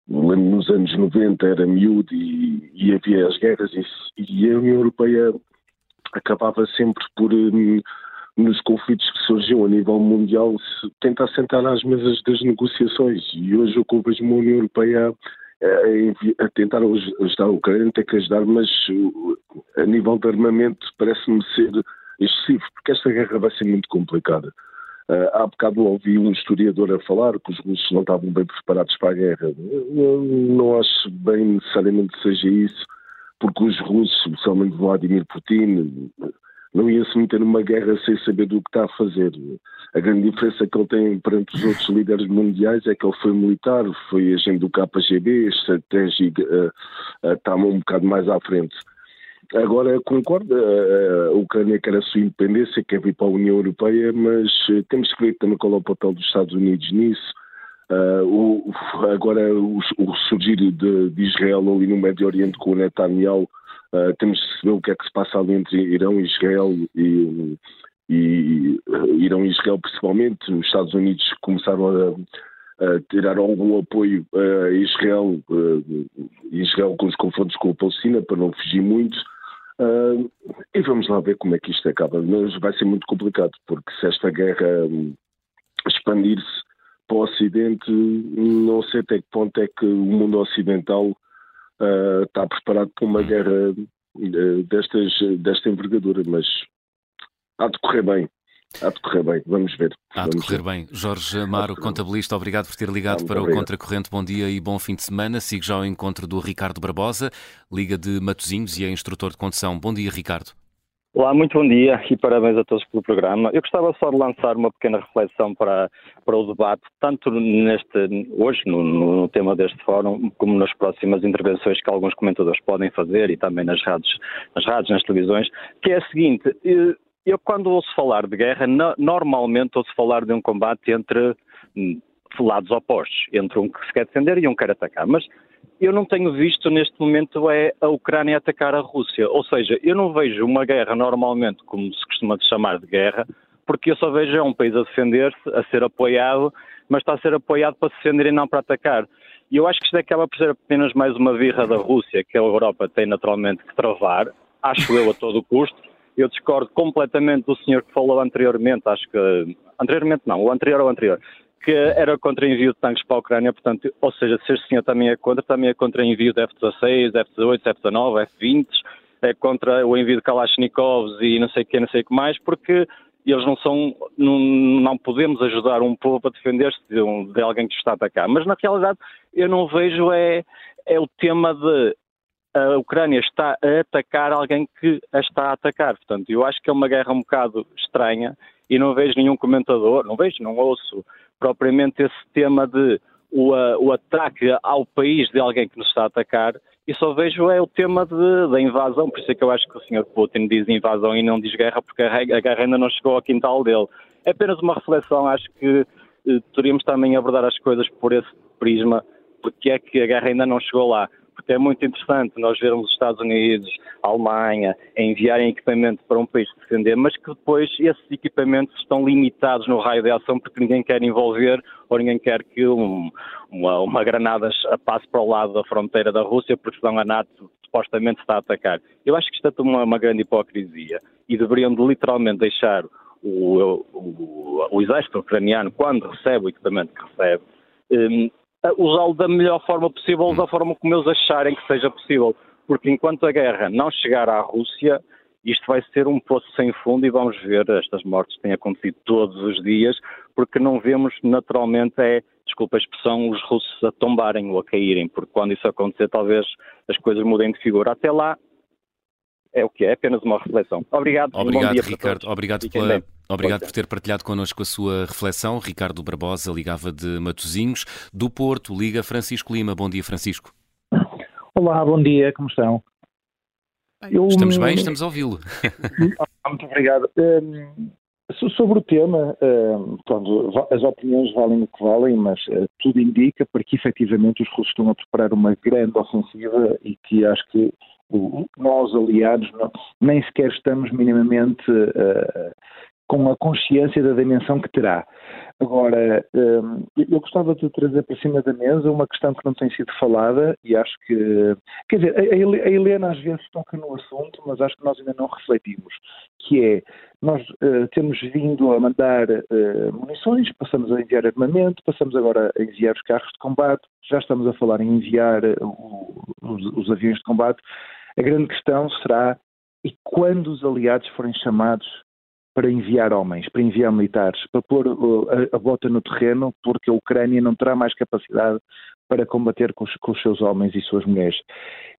nos anos 90 era miúdo e, e havia as guerras e, e, a União Europeia acabava sempre por um, nos conflitos que surgiam a nível mundial se tentar sentar às mesas das negociações e hoje o que eu vejo uma União Europeia a, a tentar ajudar a Ucrânia tem que ajudar mas a nível de armamento parece-me ser excessivo porque esta guerra vai ser muito complicada Uh, há bocado ouvi um historiador a falar que os russos não estavam bem preparados para a guerra. Eu não acho bem necessariamente que seja isso, porque os russos, especialmente Vladimir Putin, não ia se meter numa guerra sem saber do que está a fazer. A grande diferença que ele tem perante os outros líderes mundiais é que ele foi militar, foi agente do KGB, estratégia uh, uh, está um bocado mais à frente. Agora, concordo, a Ucrânia quer a sua independência, quer vir para a União Europeia, mas eh, temos que ver também qual é o papel dos Estados Unidos nisso. Uh, o, agora, o, o surgir de, de, Israel ali no Médio Oriente com o Netanyahu, uh, temos que saber o que é que se passa ali entre Irão e Israel e, e Irão e Israel principalmente. Os Estados Unidos começaram a, a tirar algum apoio a Israel, Israel com os confrontos com a Palestina, para não fugir muito. Uh, e vamos lá ver como é que isto acaba. Mas vai ser muito complicado, porque se esta guerra um, expandir-se para o Ocidente, não sei até que ponto é que o mundo ocidental uh, está preparado para uma guerra uh, destas, desta envergadura, mas há de correr bem. Há de correr bem, vamos ver. Há de correr bem. Jorge Amaro, contabilista, obrigado por ter ligado para obrigado. o Contracorrente. Bom dia e bom fim de semana. Sigo já ao encontro do Ricardo Barbosa, Liga de Matosinhos e é instrutor de condução. Bom dia, Ricardo. Olá, muito bom dia e parabéns a todos pelo programa. Eu gostava só de lançar uma pequena reflexão para, para o debate, tanto neste, hoje, no, no, tema deste fórum, como nas próximas intervenções que alguns comentadores podem fazer e também nas rádios, nas, rádios, nas televisões, que é a seguinte. Eh, eu, quando ouço falar de guerra, no, normalmente ouço falar de um combate entre hum, lados opostos, entre um que se quer defender e um que quer atacar. Mas eu não tenho visto neste momento é a Ucrânia atacar a Rússia. Ou seja, eu não vejo uma guerra normalmente, como se costuma chamar de guerra, porque eu só vejo é um país a defender-se, a ser apoiado, mas está a ser apoiado para se defender e não para atacar. E eu acho que isto acaba por ser apenas mais uma birra da Rússia, que a Europa tem naturalmente que travar, acho eu a todo custo, eu discordo completamente do senhor que falou anteriormente, acho que. Anteriormente não, o anterior ao anterior, que era contra envio de tanques para a Ucrânia, portanto, ou seja, se este senhor também é contra, também é contra envio de F-16, F-18, F-19, F-20, é contra o envio de Kalashnikovs e não sei o que, não sei o que mais, porque eles não são, não, não podemos ajudar um povo a defender-se de, um, de, alguém que está a atacar. Mas na realidade eu não vejo é, é o tema de a Ucrânia está a atacar alguém que a está a atacar. Portanto, eu acho que é uma guerra um bocado estranha e não vejo nenhum comentador, não vejo, não ouço propriamente esse tema de o, o ataque ao país de alguém que nos está a atacar e só vejo é o tema de, da invasão, por isso é que eu acho que o Sr. Putin diz invasão e não diz guerra, porque a guerra ainda não chegou ao quintal dele. É apenas uma reflexão, acho que eh, teríamos também abordar as coisas por esse prisma, porque é que a guerra ainda não chegou lá porque é muito interessante nós vermos os Estados Unidos, a Alemanha, a enviarem equipamento para um país defender, mas que depois esses equipamentos estão limitados no raio de ação porque ninguém quer envolver ou ninguém quer que um, uma, uma granada passe para o lado da fronteira da Rússia porque senão a NATO supostamente está a atacar. Eu acho que isto é uma, uma grande hipocrisia e deveriam de, literalmente deixar o, o, o, exército ucraniano, quando recebe o equipamento que recebe, um, usá-lo da melhor forma possível, da forma como eles acharem que seja possível. Porque enquanto a guerra não chegar à Rússia, isto vai ser um poço sem fundo e vamos ver estas mortes que têm acontecido todos os dias, porque não vemos naturalmente é, desculpa a expressão, os russos a tombarem ou a caírem, porque quando isso acontecer talvez as coisas mudem de figura. Até lá é o que é, é apenas uma reflexão. Obrigado. Obrigado, Ricardo. Obrigado, pela, obrigado por ter partilhado connosco a sua reflexão. Ricardo Barbosa ligava de Matozinhos, do Porto, liga Francisco Lima. Bom dia, Francisco. Olá, bom dia, como estão? Eu, estamos bem, estamos a ouvi-lo. Muito obrigado. Um, sobre o tema, um, pronto, as opiniões valem o que valem, mas uh, tudo indica para que efetivamente os russos estão a preparar uma grande ofensiva e que acho que nós, aliados, não, nem sequer estamos minimamente uh, com a consciência da dimensão que terá. Agora, hum, eu gostava de trazer para cima da mesa uma questão que não tem sido falada e acho que, quer dizer, a Helena às vezes toca no assunto, mas acho que nós ainda não refletimos, que é, nós uh, temos vindo a mandar uh, munições, passamos a enviar armamento, passamos agora a enviar os carros de combate, já estamos a falar em enviar os, os aviões de combate. A grande questão será e quando os aliados forem chamados para enviar homens, para enviar militares, para pôr a, a, bota no terreno, porque a Ucrânia não terá mais capacidade para combater com os, com os, seus homens e suas mulheres.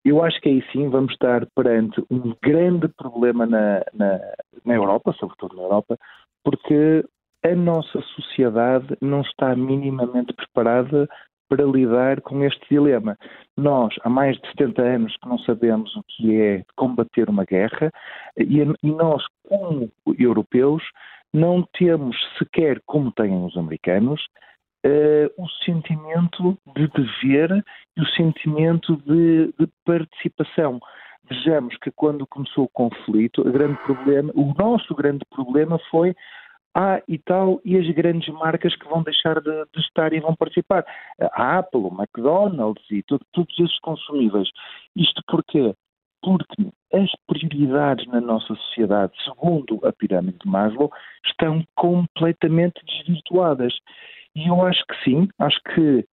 Eu acho que aí sim vamos estar perante um grande problema na, na, na Europa, sobretudo na Europa, porque a nossa sociedade não está minimamente preparada para lidar com este dilema. Nós, há mais de 70 anos que não sabemos o que é combater uma guerra e, nós, como europeus, não temos sequer, como têm os americanos, uh, o sentimento de dever e o sentimento de, de participação. Vejamos que quando começou o conflito, o grande problema, o nosso grande problema foi ah, e tal, e as grandes marcas que vão deixar de, de estar e vão participar. A Apple, o McDonald's e tudo, todos esses consumíveis. Isto porquê? Porque as prioridades na nossa sociedade, segundo a pirâmide de Maslow, estão completamente desvirtuadas. E eu acho que sim, acho que,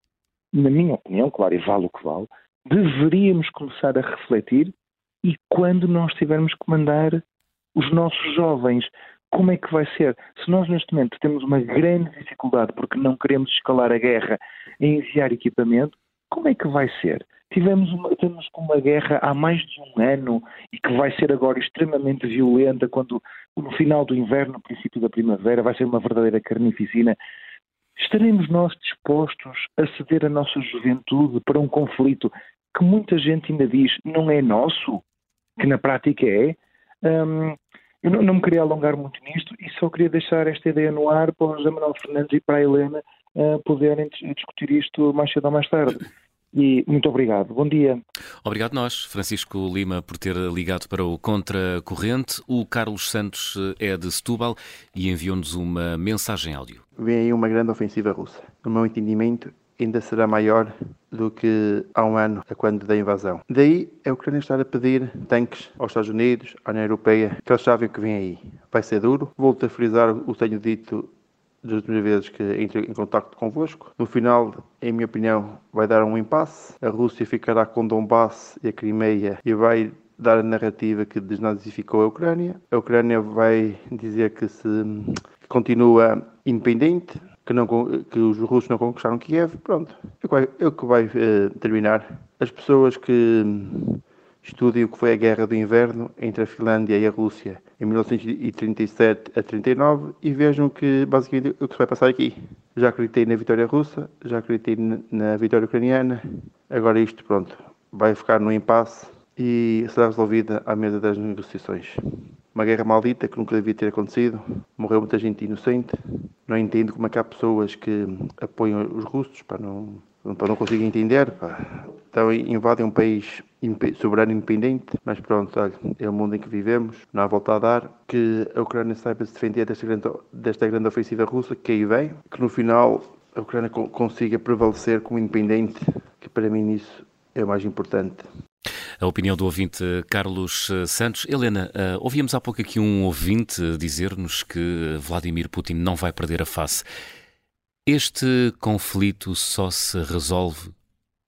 na minha opinião, claro, e vale o que vale, deveríamos começar a refletir e quando nós tivermos que mandar os nossos jovens como é que vai ser? Se nós neste momento temos uma grande dificuldade porque não queremos escalar a guerra em enviar equipamento, como é que vai ser? Tivemos uma, temos uma guerra há mais de um ano e que vai ser agora extremamente violenta quando no final do inverno, no princípio da primavera, vai ser uma verdadeira carnificina. Estaremos nós dispostos a ceder a nossa juventude para um conflito que muita gente ainda diz não é nosso, que na prática é? Um, eu não, não, me queria alongar muito nisto e só queria deixar esta ideia no ar para o José Manuel Fernandes e para a Helena uh, poderem discutir isto mais cedo ou mais tarde. E muito obrigado. Bom dia. Obrigado nós, Francisco Lima, por ter ligado para o Contracorrente. O Carlos Santos eh, é de Setúbal e enviou-nos uma mensagem áudio. Vem aí uma grande ofensiva russa. No meu entendimento, ainda será maior do que há um ano, a quando da invasão. Daí é que querem estar a pedir tanques aos Estados Unidos, à União Europeia, que eles sabem que vem aí. Vai ser duro. Volto a frisar o que tenho dito das últimas vezes que entrei em contato convosco. No final, em minha opinião, vai dar um impasse. A Rússia ficará com Donbass e a Crimeia e vai dar a narrativa que desnazificou a Ucrânia. A Ucrânia vai dizer que se continua independente, que, não, que os russos não conquistaram Kiev, pronto, é o que vai, é o que vai uh, terminar. As pessoas que estudem o que foi a Guerra do Inverno entre a Finlândia e a Rússia em 1937 a 39 e vejam que basicamente o que se vai passar aqui. Já acreditei na vitória russa, já acreditei na vitória ucraniana, agora isto, pronto, vai ficar no impasse e será resolvida à mesa das negociações uma guerra maldita que nunca devia ter acontecido, morreu muita gente inocente. Não entendo como é que há pessoas que apoiam os russos, para não, para não conseguir entender. Pá. Então invadem um país soberano independente, mas pronto, olha, é o mundo em que vivemos, não há volta a dar. Que a Ucrânia saiba se defender desta grande, desta grande ofensiva russa que aí vem, que no final a Ucrânia consiga prevalecer como independente, que para mim isso é o mais importante. A opinião do ouvinte Carlos eh, Santos. Helena, uh, ouvíamos há pouco aqui um ouvinte dizer-nos que Vladimir Putin não vai perder a face. Este conflito só se resolve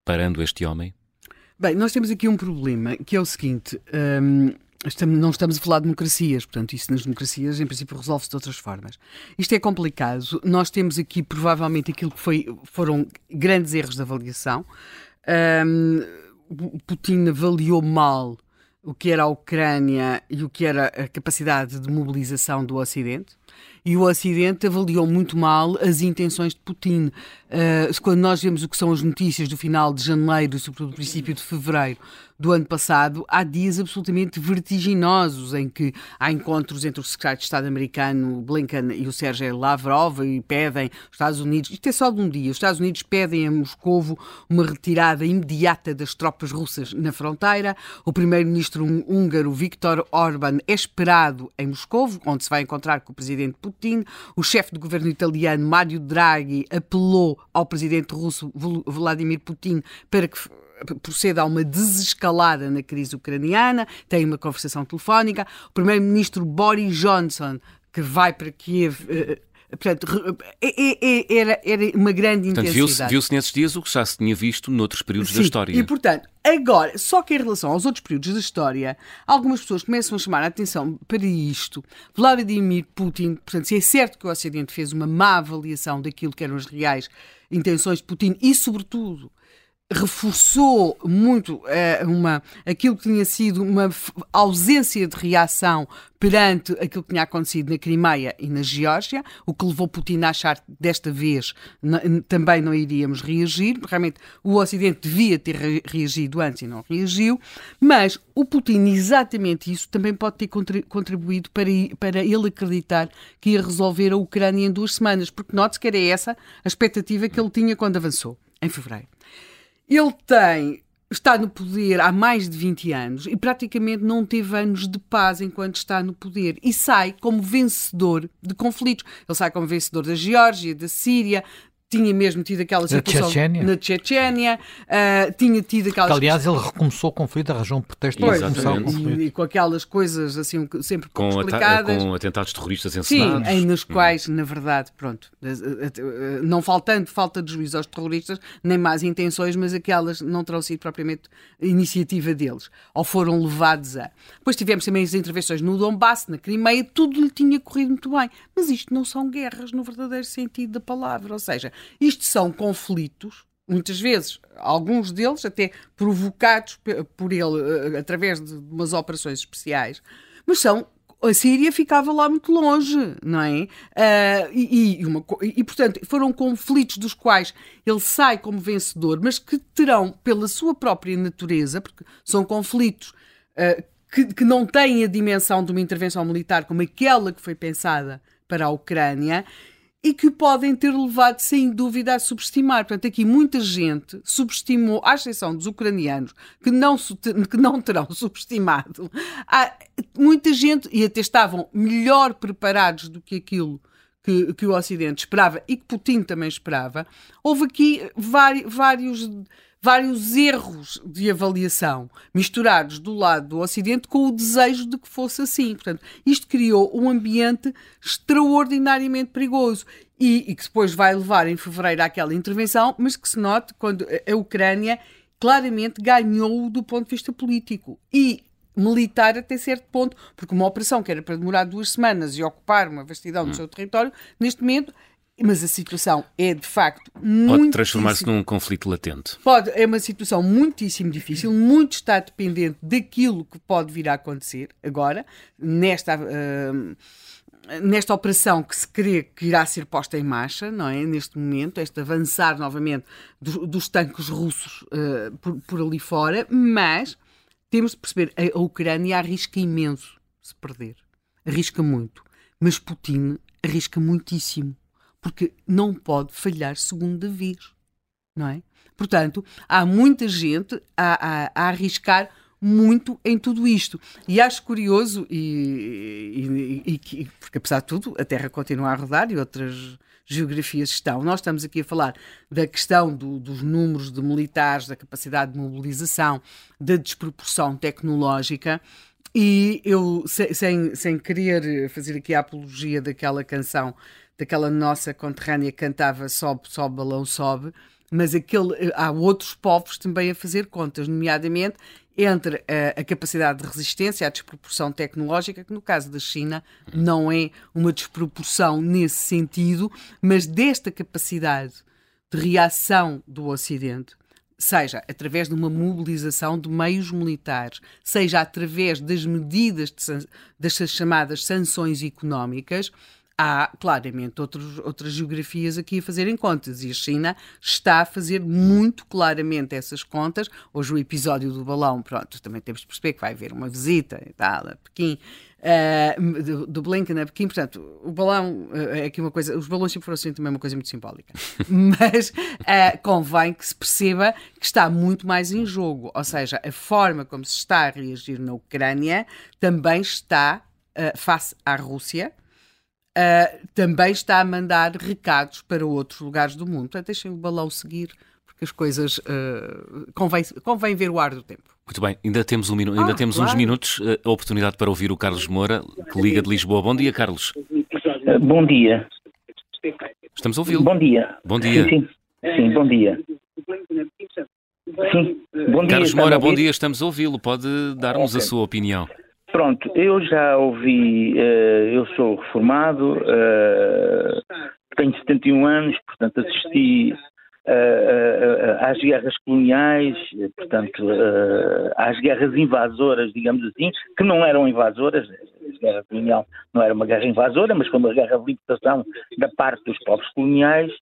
parando este homem? Bem, nós temos aqui um problema que é o seguinte: um, Estamos, não estamos a falar de democracias, portanto, isso nas democracias, em princípio, resolve-se de outras formas. Isto é complicado. Nós temos aqui, provavelmente, aquilo que foi, foram grandes erros de avaliação. Um, Putin avaliou mal o que era a Ucrânia e o que era a capacidade de mobilização do Ocidente e o Ocidente avaliou muito mal as intenções de Putin. Uh, quando nós vemos o que são as notícias do final de janeiro, sobretudo do princípio de fevereiro, do ano passado, há dias absolutamente vertiginosos em que há encontros entre o secretário de Estado americano Blinken e o Sérgio Lavrov e pedem os Estados Unidos, isto é só de um dia, os Estados Unidos pedem a Moscovo uma retirada imediata das tropas russas na fronteira, o primeiro-ministro húngaro Viktor Orban é esperado em Moscovo, onde se vai encontrar com o presidente Putin, o chefe do governo italiano Mario Draghi apelou ao presidente russo Vladimir Putin para que procede a uma desescalada na crise ucraniana, tem uma conversação telefónica. O primeiro-ministro Boris Johnson, que vai para Kiev. Portanto, é, é, é, era, era uma grande portanto, intensidade. Viu-se viu nesses dias o que já se tinha visto noutros períodos Sim, da história. E, portanto, agora, só que em relação aos outros períodos da história, algumas pessoas começam a chamar a atenção para isto. Vladimir Putin, portanto, se é certo que o Ocidente fez uma má avaliação daquilo que eram as reais intenções de Putin e, sobretudo, reforçou muito é, uma, aquilo que tinha sido uma ausência de reação perante aquilo que tinha acontecido na Crimeia e na Geórgia, o que levou Putin a achar que desta vez também não iríamos reagir. Realmente o Ocidente devia ter re reagido antes e não reagiu, mas o Putin, exatamente isso, também pode ter contribuído para, para ele acreditar que ia resolver a Ucrânia em duas semanas, porque note-se que era essa a expectativa que ele tinha quando avançou, em fevereiro. Ele tem está no poder há mais de 20 anos e praticamente não teve anos de paz enquanto está no poder e sai como vencedor de conflitos. Ele sai como vencedor da Geórgia, da Síria, tinha mesmo tido aquela situação Chechênia. na Chechênia, uh, tinha tido aquelas... Que, aliás, ele recomeçou o conflito, arranjou um pretexto para recomeçar o conflito. E, e, com aquelas coisas assim sempre com complicadas. Com atentados terroristas encenados. Sim, nos quais, hum. na verdade, pronto, eh, eh, não faltando falta de juízo aos terroristas, nem más intenções, mas aquelas não terão sido propriamente iniciativa deles, ou foram levados a... Depois tivemos também as intervenções no Donbass, na Crimeia, tudo lhe tinha corrido muito bem. Mas isto não são guerras no verdadeiro sentido da palavra, ou seja, isto são conflitos, muitas vezes, alguns deles até provocados por ele eh, através de umas operações especiais, mas são a Síria ficava lá muito longe, não é? Uh, e, e, uma, e, portanto, foram conflitos dos quais ele sai como vencedor, mas que terão, pela sua própria natureza, porque são conflitos uh, que, que não têm a dimensão de uma intervenção militar como aquela que foi pensada para a Ucrânia, e que podem ter levado, sem dúvida, a subestimar. Portanto, aqui muita gente subestimou, à exceção dos ucranianos, que não, que não terão subestimado. Há muita gente, e até estavam melhor preparados do que aquilo que, que o Ocidente esperava e que Putin também esperava. Houve aqui vários, vários erros de avaliação misturados do lado do Ocidente com o desejo de que fosse assim. Portanto, isto criou um ambiente extraordinariamente perigoso e, e que depois vai levar em fevereiro àquela intervenção, mas que se note quando a Ucrânia claramente ganhou do ponto de vista político. E militar até certo ponto, porque uma operação que era para demorar duas semanas e ocupar uma vastidão do hum. seu território, neste momento mas a situação é de facto muito. Pode transformar-se num conflito latente. Pode, é uma situação muitíssimo difícil, muito está dependente daquilo que pode vir a acontecer agora, nesta. Uh, nesta operação que se crê que irá ser posta em marcha, não é? Neste momento, este avançar novamente do, dos tanques russos uh, por, por, ali fora, mas temos de perceber, a, a Ucrânia arrisca imenso se perder. Arrisca muito. Mas Putin arrisca muitíssimo porque não pode falhar segunda vez, não é? Portanto, há muita gente a, a, a arriscar muito em tudo isto. E acho curioso, e, e, e, porque apesar de tudo, a Terra continua a rodar e outras geografias estão. Nós estamos aqui a falar da questão do, dos números de militares, da capacidade de mobilização, da desproporção tecnológica. E eu, sem, sem querer fazer aqui a apologia daquela canção daquela nossa conterrânea que cantava Sobe, sobe, balão, sobe, mas aquele, há outros povos também a fazer contas, nomeadamente entre a, a, capacidade de resistência, a desproporção tecnológica, que no caso da China não é uma desproporção nesse sentido, mas desta capacidade de reação do Ocidente, seja através de uma mobilização de meios militares, seja através das medidas de, das chamadas sanções económicas, há claramente outros, outras geografias aqui a fazerem contas e a China está a fazer muito claramente essas contas. Hoje o episódio do balão, pronto, também temos de perceber que vai haver uma visita e tal a Pequim. Uh, do, do Blinken a Pequim, portanto, o balão uh, é aqui uma coisa, os balões sempre foram assim também uma coisa muito simbólica, mas uh, convém que se perceba que está muito mais em jogo, ou seja, a forma como se está a reagir na Ucrânia também está face à Rússia, uh, também está a mandar recados para outros lugares do mundo. Portanto, deixem o balão seguir, porque as coisas. Uh, convém, convém ver o ar do tempo. Muito bem, ainda temos, um minu... ainda ah, temos claro. uns minutos, ah, a oportunidade para ouvir o Carlos Moura, que liga de Lisboa. Bom dia, Carlos. Bom dia. Estamos a ouvi-lo. Bom dia. Bom dia. Sim, sim, sim bom dia. Sim, bom dia. Carlos Moura, bom dia, estamos a ouvi-lo. Pode dar-nos okay. a sua opinião. Pronto, eu já ouvi, uh, eu sou reformado, uh, tenho 71 anos, portanto assisti uh, às guerras coloniais, portanto às guerras invasoras, digamos assim, que não eram invasoras, guerra colonial não era uma guerra invasora, mas foi uma guerra de libertação da parte dos povos coloniais,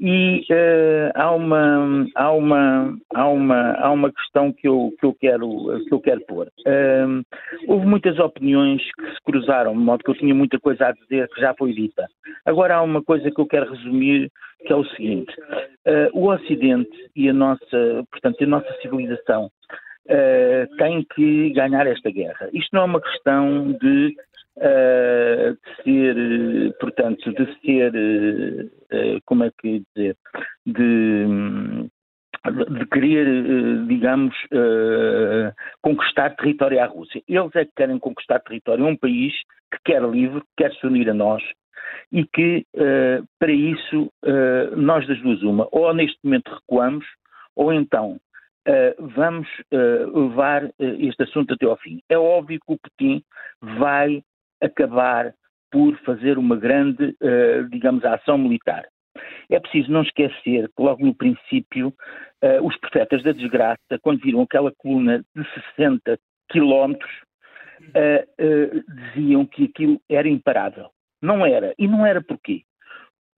e uh, há, uma, há, uma, há, uma, há uma questão que eu, que eu, quero, que eu quero pôr. Uh, houve muitas opiniões que se cruzaram, de modo que eu tinha muita coisa a dizer que já foi dita. Agora há uma coisa que eu quero resumir, que é o seguinte: uh, o Ocidente e a nossa, portanto, a nossa civilização Uh, tem que ganhar esta guerra. Isto não é uma questão de uh, de ser, portanto, de ser, uh, como é que dizer, de, de querer, digamos, conquistar território à Rússia. Eles é que querem conquistar território a um país que quer livre, que quer se unir a nós e que, para isso, nós das duas uma, ou neste momento recuamos, ou então Uh, vamos uh, levar uh, este assunto até ao fim. É óbvio que o Putin vai acabar por fazer uma grande, digamos, ação militar. É preciso não esquecer que logo no princípio os profetas da desgraça, quando viram aquela coluna de 60 quilómetros, diziam que aquilo era imparável. Não era. E não era porquê?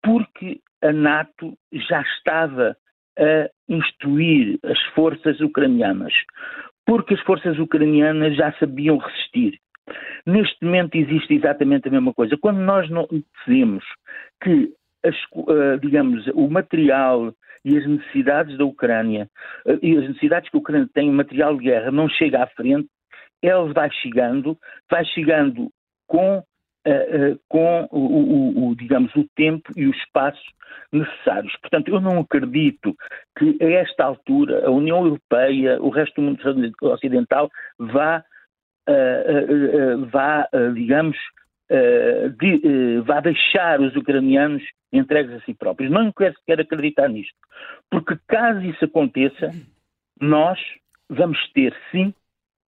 Porque a NATO já estava a instruir as forças ucranianas, porque as forças ucranianas já sabiam resistir. Neste momento existe exatamente a mesma coisa. Quando nós não decidimos que, as, uh, digamos, o material e as necessidades da Ucrânia uh, e as necessidades que a Ucrânia tem, o material de guerra, não chega à frente, ele vai chegando, vai chegando com, com o, o, digamos, o tempo e o espaço necessários. Portanto, eu não acredito que a esta altura a União Europeia, o resto do mundo ocidental, vá uh, vá, digamos, de, vá deixar os ucranianos entregues a si próprios. Não quero sequer acreditar nisto. Porque caso isso aconteça, nós vamos ter, sim,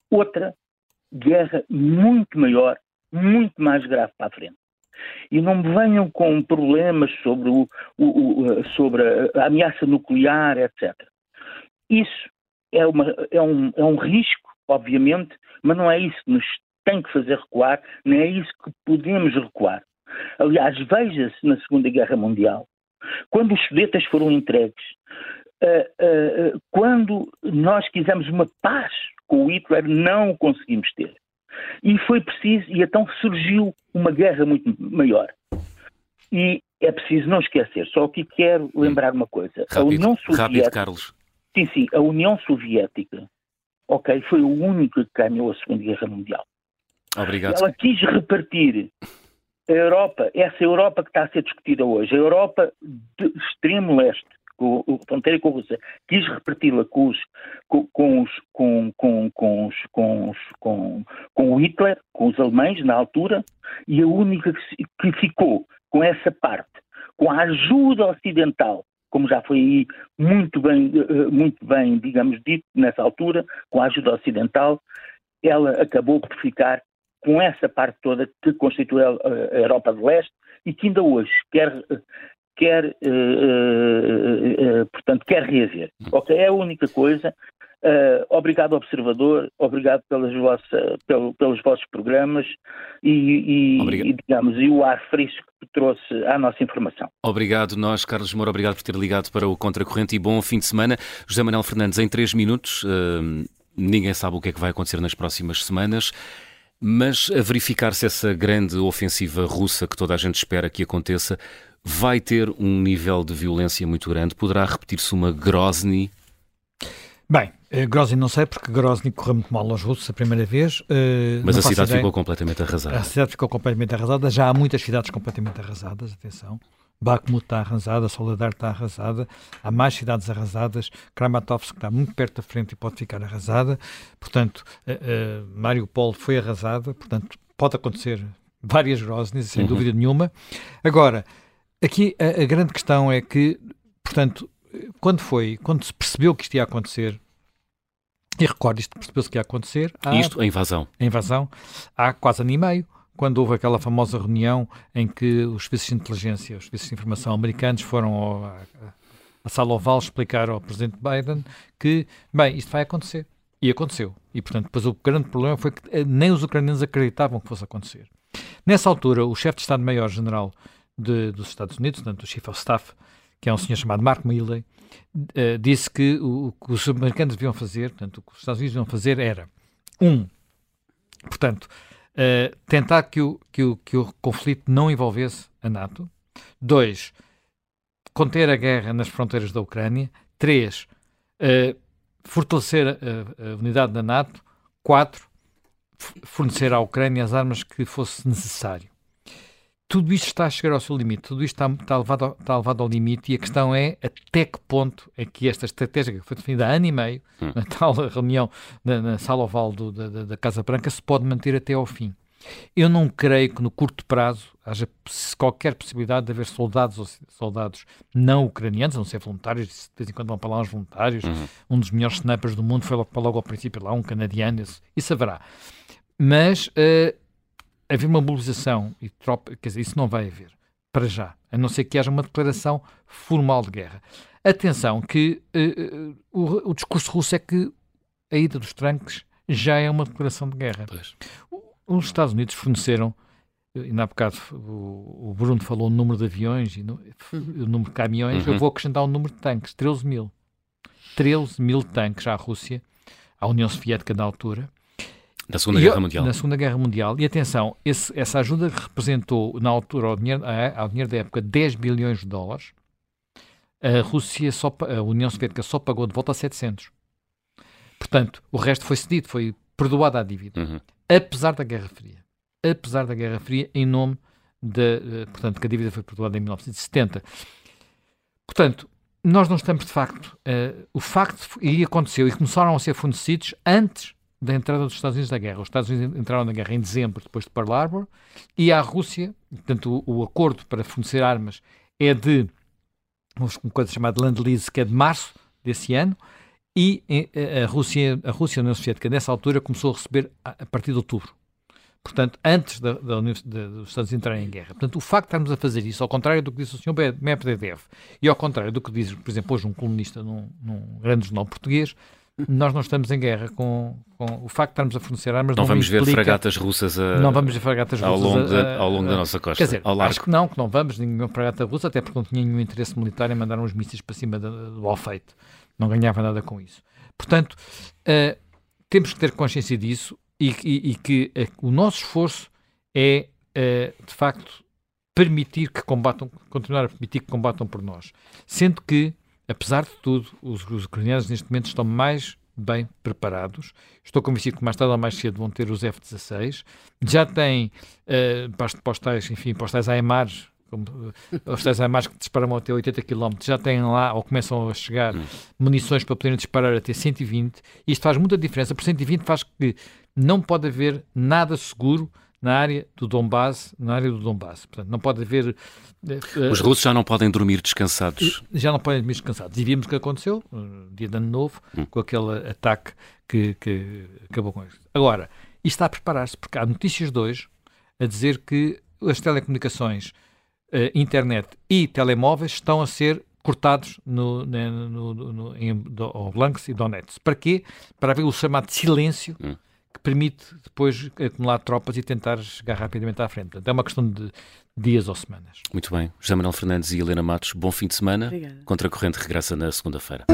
outra guerra muito maior, muito mais grave para a frente. E não me venham com problemas sobre, o, o, o, sobre a ameaça nuclear, etc. Isso é, uma, é, um, é um risco, obviamente, mas não é isso que nos tem que fazer recuar, nem é isso que podemos recuar. Aliás, veja-se na Segunda Guerra Mundial, quando os Sudetas foram entregues, uh, uh, quando nós quisemos uma paz com o Hitler, não o conseguimos ter. E foi preciso, e então surgiu uma guerra muito maior. E é preciso não esquecer, só aqui quero lembrar uma coisa. Rápido, a União Soviética. Rápido, Carlos. Sim, sim, a União Soviética ok, foi o único que ganhou a Segunda Guerra Mundial. Obrigado. Ela quis repartir a Europa, essa Europa que está a ser discutida hoje, a Europa de extremo leste, com a fronteira com a Rússia, quis reparti-la com, os, com, com, os, com, com, com, com, com, com o Hitler, com os alemães na altura, e a única que, ficou com essa parte, com a ajuda ocidental como já foi aí muito bem, muito bem, digamos, dito nessa altura, com a ajuda ocidental, ela acabou por ficar com essa parte toda que constitui a Europa de Leste e que ainda hoje quer, quer, uh, uh, uh, portanto, quer reaver. Ok, é a única coisa. obrigado, observador, obrigado pelas vossa, pelo, pelos vossos programas e, e, e, digamos, e o ar fresco que trouxe à nossa informação. Obrigado, nós, Carlos Moura, obrigado por ter ligado para o Contracorrente e bom fim de semana. José Manuel Fernandes, em três minutos, ninguém sabe o que é que vai acontecer nas próximas semanas. Mas a verificar se essa grande ofensiva russa que toda a gente espera que aconteça vai ter um nível de violência muito grande? Poderá repetir-se uma Grozny? Bem, eh, Grozny não sei, porque Grozny correu muito mal aos russos a primeira vez. Uh, Mas a cidade ideia. ficou completamente arrasada. A cidade ficou completamente arrasada. Já há muitas cidades completamente arrasadas, atenção. Bakhmut está arrasada, Soledar está arrasada, há mais cidades arrasadas, Kramatorsk está muito perto da frente e pode ficar arrasada, portanto, uh, uh, Mariupol foi arrasada, portanto, pode acontecer várias Grozny's, sem uhum. dúvida nenhuma. Agora, aqui a, a, grande questão é que, portanto, quando foi, quando se percebeu que isto ia acontecer, e recordo, isto percebeu-se que ia acontecer. Há, isto, a invasão. A invasão, há quase ano e meio, quando houve aquela famosa reunião em que os serviços de inteligência, os serviços de informação americanos foram ao, a, a sala oval explicar ao presidente Biden que, bem, isto vai acontecer. E aconteceu. E, portanto, depois o grande problema foi que eh, nem os ucranianos acreditavam que fosse acontecer. Nessa altura, o chefe de Estado-Maior-General dos Estados Unidos, portanto, o Chief of Staff, que é um senhor chamado Mark Milley, uh, disse que o, o, que os americanos deviam fazer, portanto, o que os Estados Unidos deviam fazer era, um, portanto, uh, tentar que o, que, o, que o conflito não envolvesse a NATO. Dois, conter a guerra nas fronteiras da Ucrânia. Três, uh, fortalecer a, a, unidade da NATO. Quatro, fornecer à Ucrânia as armas que fosse necessário. Tudo isto está a chegar ao seu limite, tudo isto está, está, levado, ao, está levado ao limite e a questão é até que ponto é que esta estratégia que foi definida há ano e meio, hum. na tal reunião na, na sala oval do, da, da Casa Branca, se pode manter até ao fim. Eu não creio que no curto prazo haja qualquer possibilidade de haver soldados soldados não ucranianos, a não ser voluntários, de vez em quando vão para lá uns voluntários. Uhum. Um dos melhores snipers do mundo foi logo, para logo ao princípio lá, um canadiano, isso, isso haverá. Mas uh, haver uma mobilização e tropa, quer dizer, isso não vai haver, para já, a não ser que haja uma declaração formal de guerra. Atenção, que uh, o, o, discurso russo é que a ida dos já é uma declaração de guerra. Pois. Os Estados Unidos forneceram, ainda há bocado o, o Bruno falou o número de aviões e no, o número de caminhões, uhum. eu vou acrescentar o número de tanques, 13 mil. 13 mil tanques à Rússia, à União Soviética na altura, na Segunda Guerra Mundial. Na Segunda Guerra Mundial. E atenção, esse, essa ajuda representou, na altura, ao dinheiro, ao dinheiro da época, 10 bilhões de dólares. A Rússia, só, a União Soviética só pagou de volta a 700. Portanto, o resto foi cedido, foi perdoada a dívida. Uhum. Apesar da Guerra Fria. Apesar da Guerra Fria, em nome da. Eh, portanto, que a dívida foi perdoada em 1970. Portanto, nós não estamos de facto. Uh, o facto, e aconteceu, e começaram a ser fornecidos antes da entrada dos Estados Unidos na guerra. Os Estados Unidos entraram na guerra em dezembro, depois de Pearl Harbor, e a Rússia, portanto, o, o acordo para fornecer armas é de uma coisa chamada Land-Lease, que é de março desse ano, e a Rússia, a Rússia, a União Soviética, nessa altura, começou a receber a, partir de outubro. Portanto, antes da, da, dos Estados entrarem em guerra. Portanto, o facto de estarmos a fazer isso, ao contrário do que disse o Sr. Medvedev, e ao contrário do que diz, por exemplo, hoje um colunista num, num grande jornal português, nós não estamos em guerra com, com o facto de estarmos a fornecer armas. Não, não vamos ver fragatas russas a, não vamos ver fragatas ao, russas longo, a, ao longo da nossa costa. Quer dizer, acho que não, que não vamos nenhuma fragata russa, até porque não tinha nenhum interesse militar em mandar uns mísseis para cima do, do Alfeite. Não ganhava nada com isso. Portanto, uh, temos que ter consciência disso e, e, e que uh, o nosso esforço é, uh, de facto, permitir que combatam, continuar a permitir que combatam por nós. Sendo que, apesar de tudo, os, os ucranianos neste momento estão mais bem preparados. Estou convencido que mais tarde ou mais cedo vão ter os F-16. Já têm uh, postais, enfim, postais AMAR, como, uh, os tais AMARs que disparam até 80 km, já têm lá, ou começam a chegar, hum. munições para poderem disparar até 120. Isto faz muita diferença, por 120 faz que não pode haver nada seguro na área do Donbass, na área do Donbass. Portanto, não pode haver... Uh, Os russos já não podem dormir descansados. Já não podem dormir descansados. E vimos o que aconteceu, no dia de ano novo, hum. com aquele ataque que, que acabou com isso. Agora, isto está a preparar-se, porque há notícias de hoje a dizer que as telecomunicações, uh, internet e telemóveis estão a ser cortados no, no, no, no, em Lugansk e Donetsk. Para quê? Para haver o chamado silêncio hum. Que permite depois acumular tropas e tentar chegar rapidamente à frente. Portanto, é uma questão de dias ou semanas. Muito bem. José Manuel Fernandes e Helena Matos, bom fim de semana. Obrigada. Contra a Corrente regressa na segunda-feira.